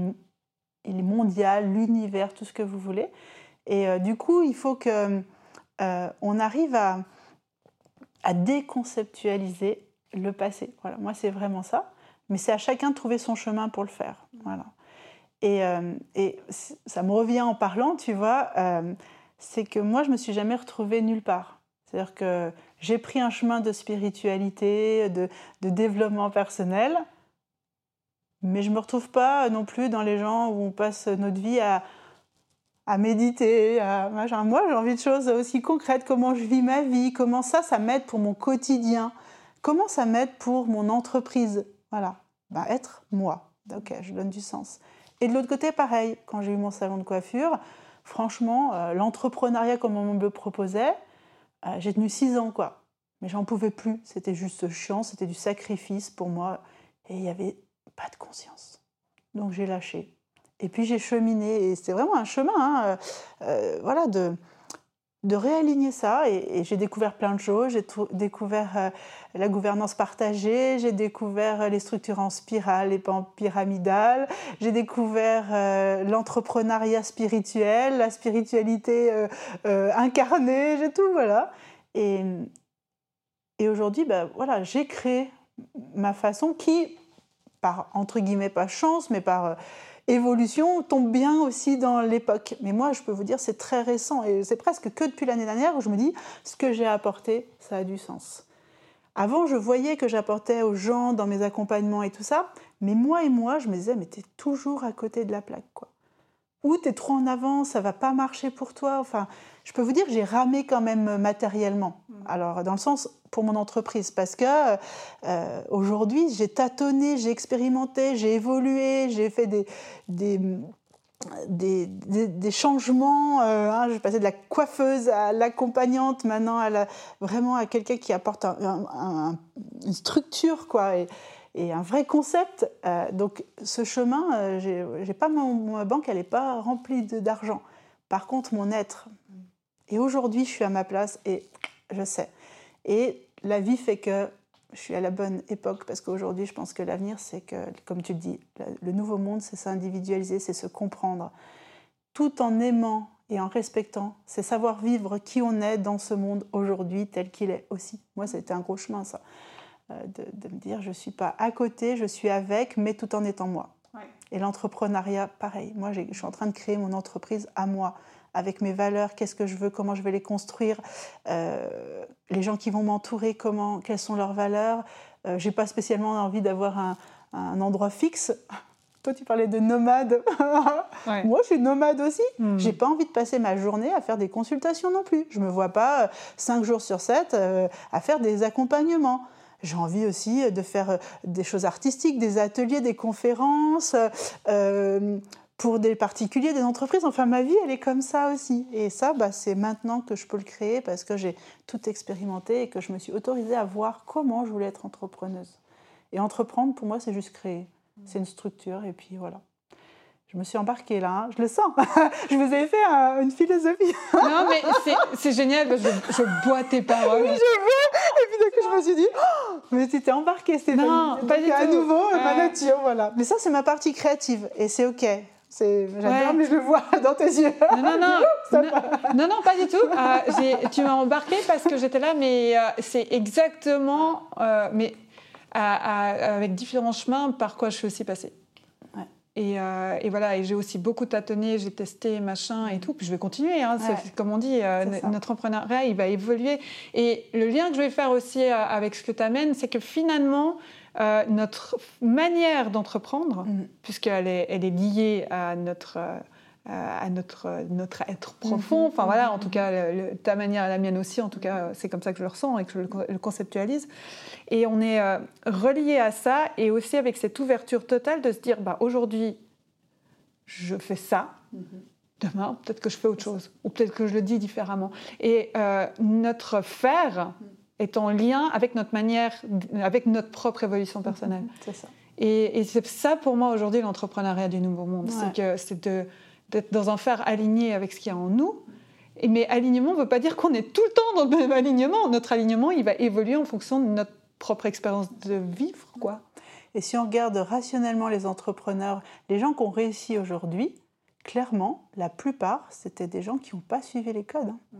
il est mondial, l'univers, tout ce que vous voulez. Et euh, du coup, il faut qu'on euh, arrive à, à déconceptualiser le passé. Voilà, moi, c'est vraiment ça. Mais c'est à chacun de trouver son chemin pour le faire. Voilà. Et, euh, et ça me revient en parlant, tu vois, euh, c'est que moi, je me suis jamais retrouvée nulle part. C'est-à-dire que j'ai pris un chemin de spiritualité, de, de, développement personnel, mais je ne me retrouve pas non plus dans les gens où on passe notre vie à, à méditer. Moi, j'ai envie de choses aussi concrètes, comment je vis ma vie, comment ça, ça m'aide pour mon quotidien, comment ça m'aide pour mon entreprise. Voilà, être moi. Ok, je donne du sens. Et de l'autre côté, pareil, quand j'ai eu mon salon de coiffure, franchement, euh, l'entrepreneuriat comme on me le proposait, euh, j'ai tenu six ans, quoi. Mais j'en pouvais plus. C'était juste chiant, c'était du sacrifice pour moi. Et il n'y avait pas de conscience. Donc j'ai lâché. Et puis j'ai cheminé. Et c'était vraiment un chemin, hein, euh, voilà, de de réaligner ça et, j'ai découvert plein de choses. J'ai découvert euh, la gouvernance partagée, j'ai découvert euh, les structures en spirale et pas en pyramidale, j'ai découvert euh, l'entrepreneuriat spirituel, la spiritualité incarnée, j'ai tout, voilà. Et, et aujourd'hui, ben, voilà, j'ai créé ma façon qui, par entre guillemets, pas chance, mais par évolution tombe bien aussi dans l'époque. Mais moi, je peux vous dire, c'est très récent et c'est presque que depuis l'année dernière où je me dis, ce que j'ai apporté, ça a du sens. Avant, je voyais que j'apportais aux gens dans mes accompagnements et tout ça, mais moi et moi, je me disais, mais t'es toujours à côté de la plaque, quoi. Ou t'es trop en avant, ça va pas marcher pour toi. Enfin, je peux vous dire, j'ai ramé quand même matériellement. Mmh. Alors, dans le sens pour mon entreprise, parce que euh, aujourd'hui, j'ai tâtonné, j'ai expérimenté, j'ai évolué, j'ai fait des, des, des, changements. Euh, hein, je passé de la coiffeuse à l'accompagnante, maintenant à la, vraiment à quelqu'un qui apporte une structure, quoi. Et, et un vrai concept. Euh, donc ce chemin, euh, j'ai pas ma banque, elle n'est pas remplie d'argent. Par contre, mon être. Et aujourd'hui, je suis à ma place et je sais. Et la vie fait que je suis à la bonne époque parce qu'aujourd'hui, je pense que l'avenir, c'est que, comme tu le dis, le nouveau monde, c'est s'individualiser, c'est se comprendre, tout en aimant et en respectant, c'est savoir vivre qui on est dans ce monde aujourd'hui tel qu'il est aussi. Moi, été un gros chemin, ça. Euh, de, me dire je ne suis pas à côté, je suis avec, mais tout en étant moi. Et l'entrepreneuriat, pareil. Moi, je suis en train de créer mon entreprise à moi, avec mes valeurs, qu'est-ce que je veux, comment je vais les construire, euh, les gens qui vont m'entourer, comment, quelles sont leurs valeurs. Euh, je n'ai pas spécialement envie d'avoir un, endroit fixe. <laughs> toi, tu parlais de nomade. <laughs> Moi, je suis nomade aussi. Hmm. J'ai pas envie de passer ma journée à faire des consultations non plus. Je me vois pas euh, cinq jours sur sept euh, à faire des accompagnements. J'ai envie aussi de faire euh, des choses artistiques, des ateliers, des conférences pour des particuliers, des entreprises. Enfin, ma vie, elle est comme ça aussi. Et ça, bah, c'est maintenant que je peux le créer parce que j'ai tout expérimenté et que je me suis autorisée à voir comment je voulais être entrepreneuse. Et entreprendre, pour moi, c'est juste créer. C'est une structure et puis voilà. Je me suis embarquée là, hein. je le sens. <laughs> je vous ai fait une philosophie. non, mais c'est génial, je, je, bois tes paroles. Oui, <laughs> je bois. Et puis d'un coup, je me suis dit, oh, mais tu t'es embarquée, c'est Non, pas du à nouveau, ma nature, voilà. Mais ça, c'est ma partie créative et c'est OK. J'adore, mais je le vois <laughs> dans tes yeux. Non, non, non, <laughs> non, non, pas du tout. Euh, tu m'as embarqué parce que j'étais là, mais euh, c'est exactement, euh, mais avec différents chemins par quoi je suis aussi passée. Euh, et, voilà, et j'ai aussi beaucoup tâtonné, j'ai testé, machin et tout. Puis je vais continuer. Hein, comme on dit, euh, notre entrepreneuriat, il va évoluer. Et le lien que je vais faire aussi euh, avec ce que tu amènes, c'est que finalement, notre manière d'entreprendre, mm. puisqu'elle est, elle est liée à notre euh, à notre, notre être profond. Mhm. Enfin voilà, en tout cas, ta manière et la mienne aussi, en tout cas, c'est comme ça que je le ressens et que je le, conceptualise. Et on est euh, relié à ça et aussi avec cette ouverture totale de se dire, bah, aujourd'hui, je fais ça. Mhm. Demain, peut-être que je fais autre chose, ou peut-être que je le dis différemment. Et euh, notre faire mhm. est en lien avec notre manière, avec notre propre évolution personnelle. C'est ça. Et, c'est ça pour moi aujourd'hui l'entrepreneuriat du nouveau monde. C'est que c'est de d'être dans un faire aligné avec ce qu'il y a en nous. Et, mais alignement ne veut pas dire qu'on est tout le temps dans le même alignement. Notre alignement, il va évoluer en fonction de notre propre expérience de vivre. quoi. Et si on regarde rationnellement les entrepreneurs, les gens qui ont réussi aujourd'hui, clairement, la plupart, c'était des gens qui n'ont pas suivi les codes. Hein. Mm.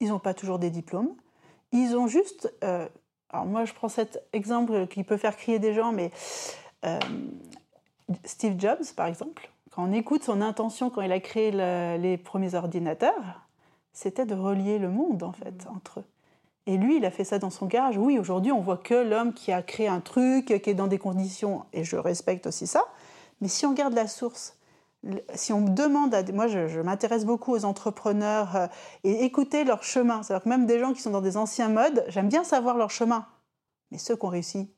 Ils n'ont pas toujours des diplômes. Ils ont juste... Euh, alors moi, je prends cet exemple qui peut faire crier des gens, mais euh, Steve Jobs, par exemple, quand on écoute son intention quand il a créé les premiers ordinateurs, c'était de relier le monde en fait mm. entre eux. Et lui, il a fait ça dans son garage. Oui, aujourd'hui, on voit que l'homme qui a créé un truc, qui est dans des conditions, et je respecte aussi ça. Mais si on regarde la source, si on demande à moi, je, m'intéresse beaucoup aux entrepreneurs euh, et écouter leur chemin. C'est-à-dire que même des gens qui sont dans des anciens modes, j'aime bien savoir leur chemin. Mais ceux qui ont réussi,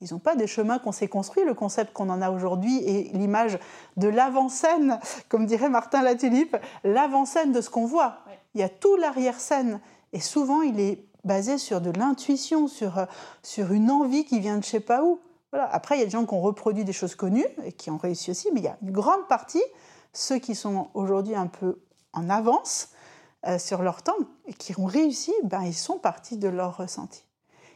ils n'ont pas des chemins qu'on s'est construits, le concept qu'on en a aujourd'hui et l'image de l'avant-scène, <laughs> comme dirait Martin Latulippe, l'avant-scène de ce qu'on voit. Il y a tout l'arrière-scène. Et souvent, il est basé sur de l'intuition, sur, euh, sur une envie qui vient de je sais pas où. Voilà. Après, il y a des gens qui ont reproduit des choses connues et qui ont réussi aussi, mais il y a une grande partie, ceux qui sont aujourd'hui un peu en avance euh, sur leur temps et qui ont réussi, ben, ils sont partis de leur ressenti.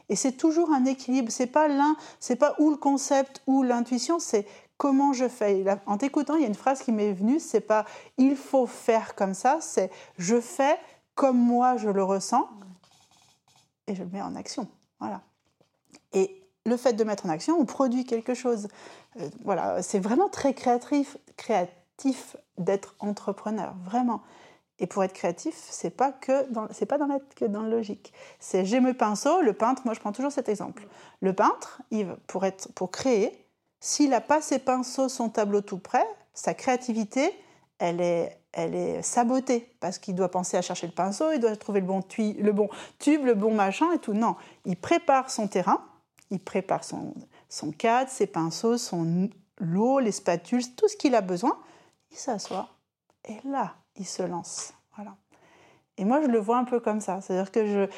Et c'est toujours un équilibre. C'est pas l'un, c'est pas ou le concept ou l'intuition, c'est comment je fais. En t'écoutant, il y a une phrase qui m'est venue, c'est pas il faut faire comme ça, c'est je fais comme moi je le ressens et je le mets en action. Voilà. Et le fait de mettre en action, on produit quelque chose. Euh, voilà, c'est vraiment très créatif, créatif d'être entrepreneur, vraiment. Et pour être créatif, c'est pas que dans, pas la, que dans le logique. C'est j'ai mes pinceaux, le peintre, moi je prends toujours cet exemple. Le peintre, il, pour créer, s'il n'a pas ses pinceaux, son tableau tout prêt, sa créativité, elle est, elle sabotée parce qu'il doit penser à chercher le pinceau, il doit trouver le bon, le bon tube, le bon machin et tout. Non, il prépare son terrain, il prépare son, son cadre, ses pinceaux, son l'eau, les spatules, tout ce qu'il a besoin. Il s'assoit et là, il se lance. Voilà. Et moi, je le vois un peu comme ça. C'est-à-dire que je,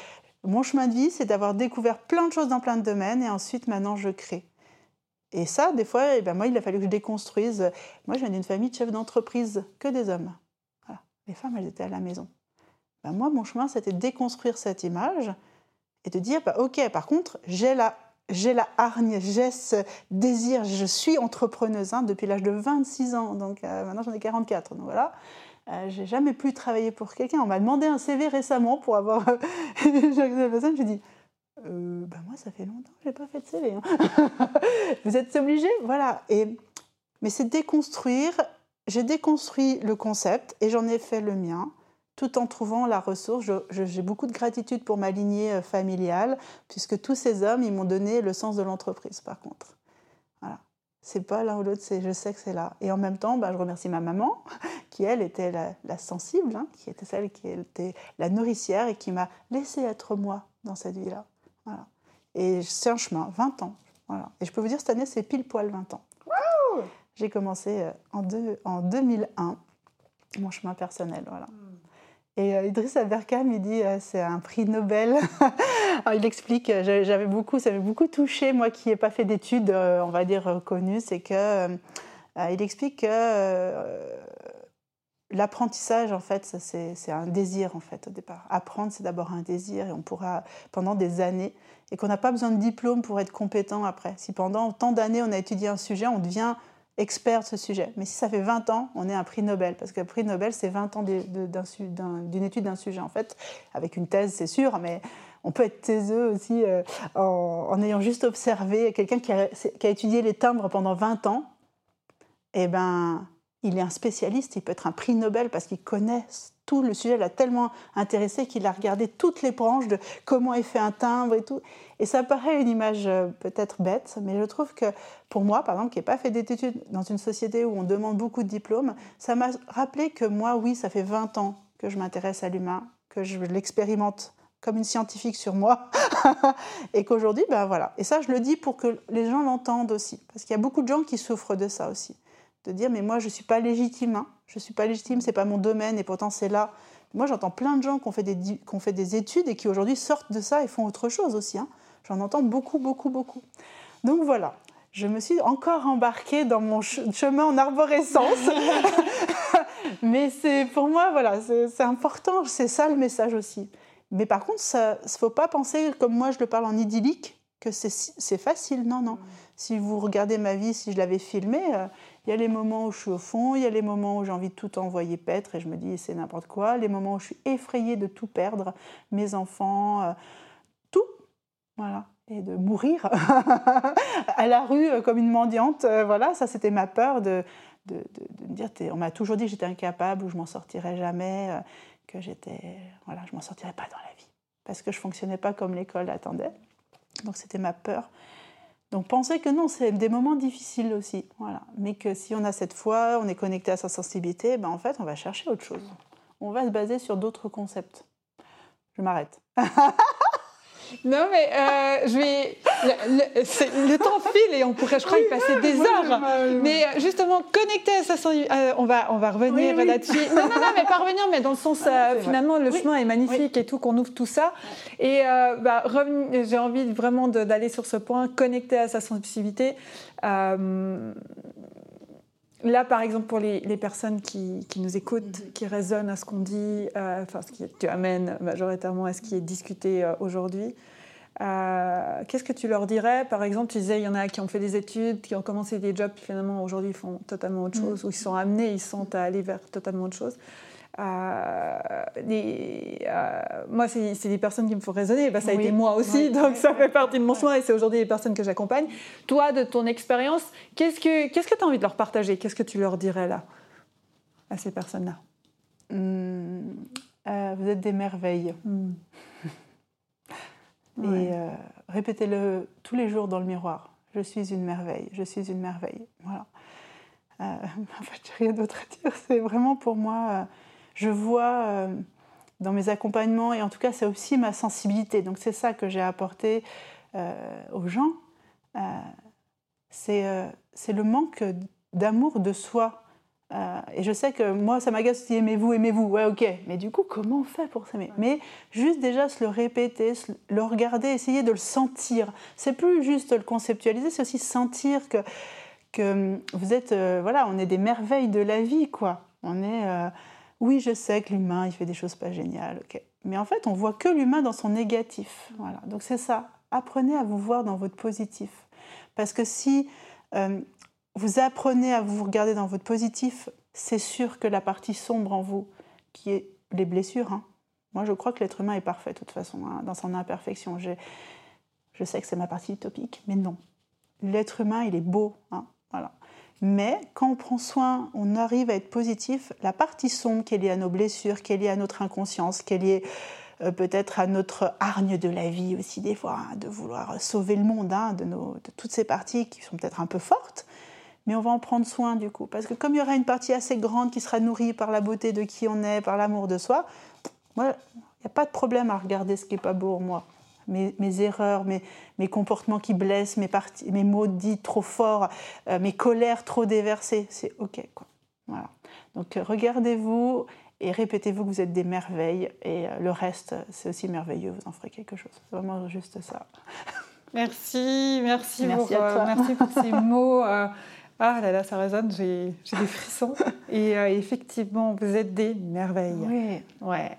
mon chemin de vie, c'est d'avoir découvert plein de choses dans plein de domaines et ensuite, maintenant, je crée. Et ça, des fois, eh ben moi, il a fallu que je déconstruise. Moi, je viens d'une famille de chefs d'entreprise, que des hommes. Les femmes, elles étaient à la maison. Ben moi, mon chemin, c'était de déconstruire cette image et de dire, bah, OK, par contre, j'ai la, j'ai la hargne, j'ai ce désir, je suis entrepreneuse hein, depuis l'âge de 26 ans, donc euh, maintenant j'en ai 44. Donc voilà, euh, j'ai jamais pu travailler pour quelqu'un. On m'a demandé un CV récemment pour avoir. <laughs> J'ai personne, je dis euh, bah moi, ça fait longtemps que je n'ai pas fait de CV. Hein. <laughs> Vous êtes obligé Voilà. Et, mais c'est déconstruire. J'ai déconstruit le concept et j'en ai fait le mien tout en trouvant la ressource. J'ai beaucoup de gratitude pour ma lignée euh, familiale, puisque tous ces hommes, ils m'ont donné le sens de l'entreprise, par contre. C'est pas l'un ou l'autre, c'est je sais que c'est là. Et en même temps, bah, je remercie ma maman, <laughs> qui elle était la, sensible, hein, qui était celle qui était la nourricière et qui m'a laissé être moi dans cette vie-là. Voilà. Et c'est un chemin, 20 ans. Voilà. Et je peux vous dire, cette année, c'est pile poil 20 ans. J'ai commencé euh, en, deux, en 2001, mon chemin personnel. Voilà. Hmm. Et euh, Idriss Aberkam, il dit euh, c'est un prix Nobel. <laughs> il explique, j'avais beaucoup, ça m'avait beaucoup touché, moi qui n'ai pas fait d'études, on va dire, connues, c'est que il explique que l'apprentissage, en fait, c'est un désir, en fait, au départ. Apprendre, c'est d'abord un désir, et on pourra, pendant des années, et qu'on n'a pas besoin de diplôme pour être compétent après. Si pendant tant d'années, on a étudié un sujet, on devient expert de ce sujet. Mais si ça fait 20 ans, on est un prix Nobel, parce le prix Nobel, c'est 20 ans d'une étude d'un sujet, en fait. Avec une thèse, c'est sûr, mais on peut être taiseux aussi euh, en, ayant juste observé quelqu'un qui, qui a, étudié les timbres pendant 20 ans. Eh ben, il est un spécialiste, il peut être un prix Nobel parce qu'il connaît tout le sujet, l'a tellement intéressé qu'il a regardé toutes les branches de comment est fait un timbre et tout. Et ça paraît une image euh, peut-être bête, mais je trouve que pour moi, par exemple, qui n'ai pas fait d'études dans une société où on demande beaucoup de diplômes, ça m'a rappelé que moi, oui, ça fait 20 ans que je m'intéresse à l'humain, que je l'expérimente comme une scientifique sur moi, <laughs> et qu'aujourd'hui, ben voilà. Et ça, je le dis pour que les gens l'entendent aussi, parce qu'il y a beaucoup de gens qui souffrent de ça aussi de dire mais moi je suis pas légitime, hein. je suis pas légitime, c'est pas mon domaine et pourtant c'est là. Moi j'entends plein de gens qui ont fait des, qui ont fait des études et qui aujourd'hui sortent de ça et font autre chose aussi. Hein. J'en entends beaucoup, beaucoup, beaucoup. Donc voilà, je me suis encore embarquée dans mon chemin en arborescence. <laughs> mais c'est pour moi, voilà, c'est important, c'est ça le message aussi. Mais par contre, il ne faut pas penser, comme moi je le parle en idyllique, que c'est facile. Non, non. Si vous regardez ma vie, si je l'avais filmée, euh, il y a les moments où je suis au fond, il y a les moments où j'ai envie de tout envoyer paître et je me dis c'est n'importe quoi, les moments où je suis effrayée de tout perdre, mes enfants, euh, tout, voilà, et de mourir <laughs> à la rue euh, comme une mendiante, euh, voilà, ça c'était ma peur de, de, me dire, on m'a toujours dit que j'étais incapable ou je m'en sortirais jamais, que j'étais, voilà, je m'en sortirais pas dans la vie, parce que je fonctionnais pas comme l'école attendait, donc c'était ma peur. Donc pensez que non, c'est des moments difficiles aussi. Mais que si on a cette foi, on est connecté à sa sensibilité, ben en fait, on va chercher autre chose. On va se baser sur d'autres concepts. Je m'arrête. <laughs> Non, mais euh, je vais. Le, temps file et on pourrait, je crois, y passer des heures. Mais euh, justement, connecter à sa euh, on, va, on va revenir là-dessus. Non, non, non, mais pas revenir, mais dans le sens, <laughs> ah, finalement, le chemin est magnifique et tout, qu'on ouvre tout ça. Et bah, j'ai envie vraiment d'aller sur ce point, connecter à sa sensibilité. Là, par exemple, pour les, personnes qui, qui, nous écoutent, mm-hmm. qui résonnent à ce qu'on dit, euh, enfin, ce qui tu amènes majoritairement à ce qui est discuté euh, aujourd'hui, euh, qu'est-ce que tu leur dirais? Par exemple, tu disais, il y en a qui ont fait des études, qui ont commencé des jobs, puis finalement, aujourd'hui, font totalement autre mm-hmm. chose, ou ils sont amenés, ils sont à aller vers totalement autre chose. Euh, euh, moi, c'est des personnes qui me font raisonner. Bah, ça a été moi aussi, donc ça fait partie de mon choix et c'est aujourd'hui les personnes que j'accompagne. Toi, de ton expérience, qu'est-ce que tu as envie de leur partager? Qu'est-ce que tu leur dirais là, à ces personnes-là? Hmm, euh, Vous êtes des merveilles. Hmm. Et répétez-le tous les jours dans le miroir. Je suis une merveille, je suis une merveille. Voilà. <laughs> en fait, j'ai rien d'autre à dire. C'est vraiment pour moi je vois euh, dans mes accompagnements, et en tout cas c'est aussi ma sensibilité, donc c'est ça que j'ai apporté euh, aux gens, euh, c'est le manque d'amour de soi. et je sais que moi, ça m'agace aussi aimez-vous, aimez-vous. Ouais, ok. Mais du coup, comment on fait pour s'aimer Mais juste déjà se le répéter, le regarder, essayer de le sentir. C'est plus juste le conceptualiser, c'est aussi sentir que, que vous êtes, voilà, on est des merveilles de la vie, quoi. On est oui, je sais que l'humain, il fait des choses pas géniales, ok. Mais en fait, on voit que l'humain dans son négatif. Voilà. Donc c'est ça. Apprenez à vous voir dans votre positif. Parce que si euh, vous apprenez à vous regarder dans votre positif, c'est sûr que la partie sombre en vous, qui est les blessures, hein. moi je crois que l'être humain est parfait de toute façon, hein, dans son imperfection. Je sais que c'est ma partie utopique, mais non. L'être humain, il est beau. Hein. Mais quand on prend soin, on arrive à être positif, la partie sombre qui est liée à nos blessures, qui est liée à notre inconscience, qui est liée euh, peut-être à notre hargne de la vie aussi des fois, hein, de vouloir sauver le monde, hein, de, toutes ces parties qui sont peut-être un peu fortes, mais on va en prendre soin du coup. Parce que comme il y aura une partie assez grande qui sera nourrie par la beauté de qui on est, par l'amour de soi, il n'y a pas de problème à regarder ce qui n'est pas beau en moi. Mes, erreurs, mes, mes, comportements qui blessent, mes, parties, mes mots dits trop forts, euh, mes colères trop déversées, c'est OK. Quoi. Voilà. Donc euh, regardez-vous et répétez-vous que vous êtes des merveilles et euh, le reste, c'est aussi merveilleux, vous en ferez quelque chose. C'est vraiment juste ça. Merci, merci, merci, pour, merci pour ces <laughs> mots. Ah là là, ça résonne, j'ai des frissons. Et euh, effectivement, vous êtes des merveilles. Oui. Ouais.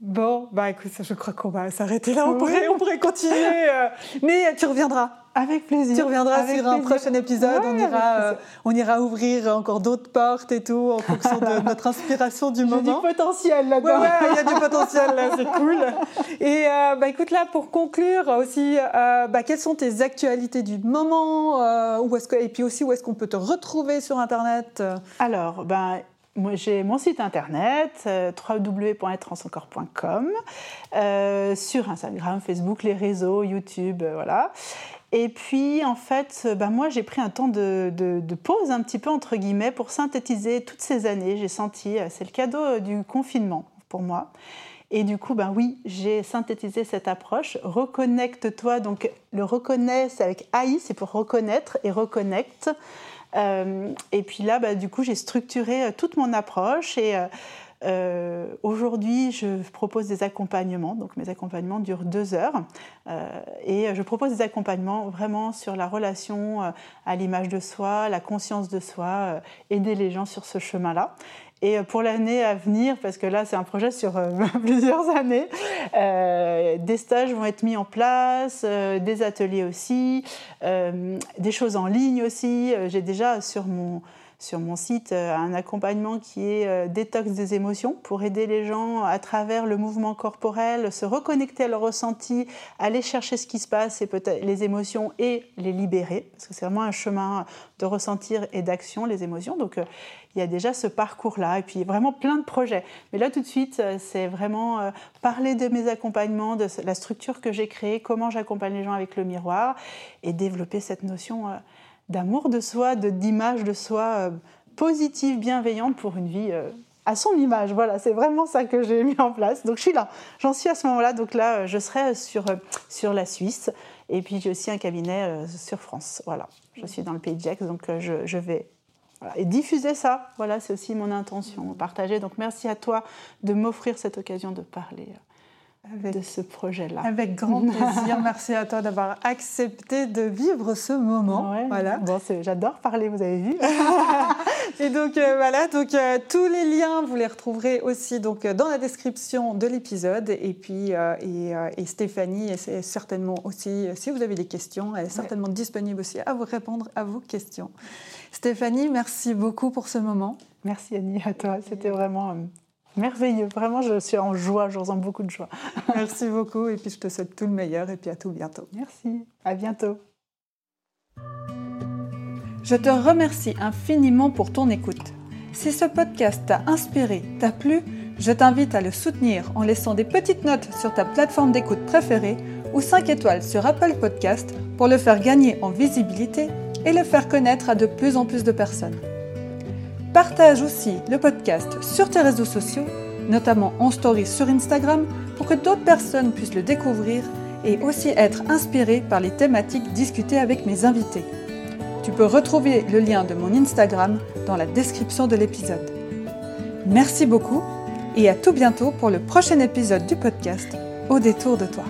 Bon, bah écoute, je crois qu'on va s'arrêter là. On, pourrait, on pourrait continuer. Euh, mais tu reviendras. Avec plaisir. Tu reviendras sur un prochain épisode. on, ira, euh, on ira ouvrir encore d'autres portes et tout en fonction de <laughs> notre inspiration du moment. Il y a du potentiel là-dedans. Ouais, il y a du potentiel là, c'est cool. <laughs> Et euh, bah, écoute, là, pour conclure aussi, euh, bah, quelles sont tes actualités du moment où est-ce que, Et puis aussi, où est-ce qu'on peut te retrouver sur Internet? Alors, ben, moi, j'ai mon site internet euh, www.être-encore.com sur Instagram, Facebook, les réseaux, YouTube, voilà. Et puis, en fait, ben moi, j'ai pris un temps de, pause, un petit peu entre guillemets, pour synthétiser toutes ces années. J'ai senti, euh, c'est le cadeau euh, du confinement pour moi. Et du coup, ben oui, j'ai synthétisé cette approche. Reconnecte-toi. Donc, le reconnaît, c'est avec AI, c'est pour reconnaître et reconnecte. Euh, et puis là, ben, du coup, j'ai structuré toute mon approche et euh, aujourd'hui, je propose des accompagnements. Donc, mes accompagnements durent deux heures. Euh, et je propose des accompagnements vraiment sur la relation euh, à l'image de soi, la conscience de soi, aider les gens sur ce chemin-là. Et pour l'année à venir, parce que là c'est un projet sur <laughs> plusieurs années, des stages vont être mis en place, des ateliers aussi, des choses en ligne aussi. J'ai déjà sur mon, sur mon site euh, un accompagnement qui est euh, détox des émotions pour aider les gens à travers le mouvement corporel, se reconnecter à leur ressenti, aller chercher ce qui se passe et peut-être les émotions et les libérer parce que c'est vraiment un chemin de ressentir et d'action les émotions. Donc euh, il y a déjà ce parcours-là et puis vraiment plein de projets. Mais là tout de suite, c'est vraiment parler de mes accompagnements, de la structure que j'ai créée, comment j'accompagne les gens avec le miroir et développer cette notion d'amour de soi, d'image de, soi euh, positive, bienveillante pour une vie euh, à son image. Voilà, c'est vraiment ça que j'ai mis en place. Donc je suis là, j'en suis à ce moment-là. Donc là, je serai sur, sur la Suisse. Et puis j'ai aussi un cabinet euh, sur France. Voilà, je suis dans le pays de donc je, je vais et diffuser ça. Voilà, c'est aussi mon intention, partager. Donc merci à toi de m'offrir cette occasion de parler avec, de ce projet-là. Avec grand <laughs> plaisir. Merci à toi d'avoir accepté de vivre ce moment. Voilà. Bon, j'adore parler, vous avez vu. <laughs> et donc euh, voilà, donc euh, tous les liens vous les retrouverez aussi donc dans la description de l'épisode. Et puis euh, et, Stéphanie est certainement aussi, si vous avez des questions, elle est certainement disponible aussi à vous répondre à vos questions. Stéphanie, merci beaucoup pour ce moment. Merci Annie à toi. C'était vraiment Merveilleux, vraiment je suis en joie, je ressens beaucoup de joie. <laughs> Merci beaucoup et puis je te souhaite tout le meilleur et puis à tout bientôt. Merci, à bientôt. Je te remercie infiniment pour ton écoute. Si ce podcast t'a inspiré, t'a plu, je t'invite à le soutenir en laissant des petites notes sur ta plateforme d'écoute préférée ou 5 étoiles sur Apple Podcast pour le faire gagner en visibilité et le faire connaître à de plus en plus de personnes. Partage aussi le podcast sur tes réseaux sociaux, notamment en story sur Instagram, pour que d'autres personnes puissent le découvrir et aussi être inspirées par les thématiques discutées avec mes invités. Tu peux retrouver le lien de mon Instagram dans la description de l'épisode. Merci beaucoup et à tout bientôt pour le prochain épisode du podcast Au détour de toi.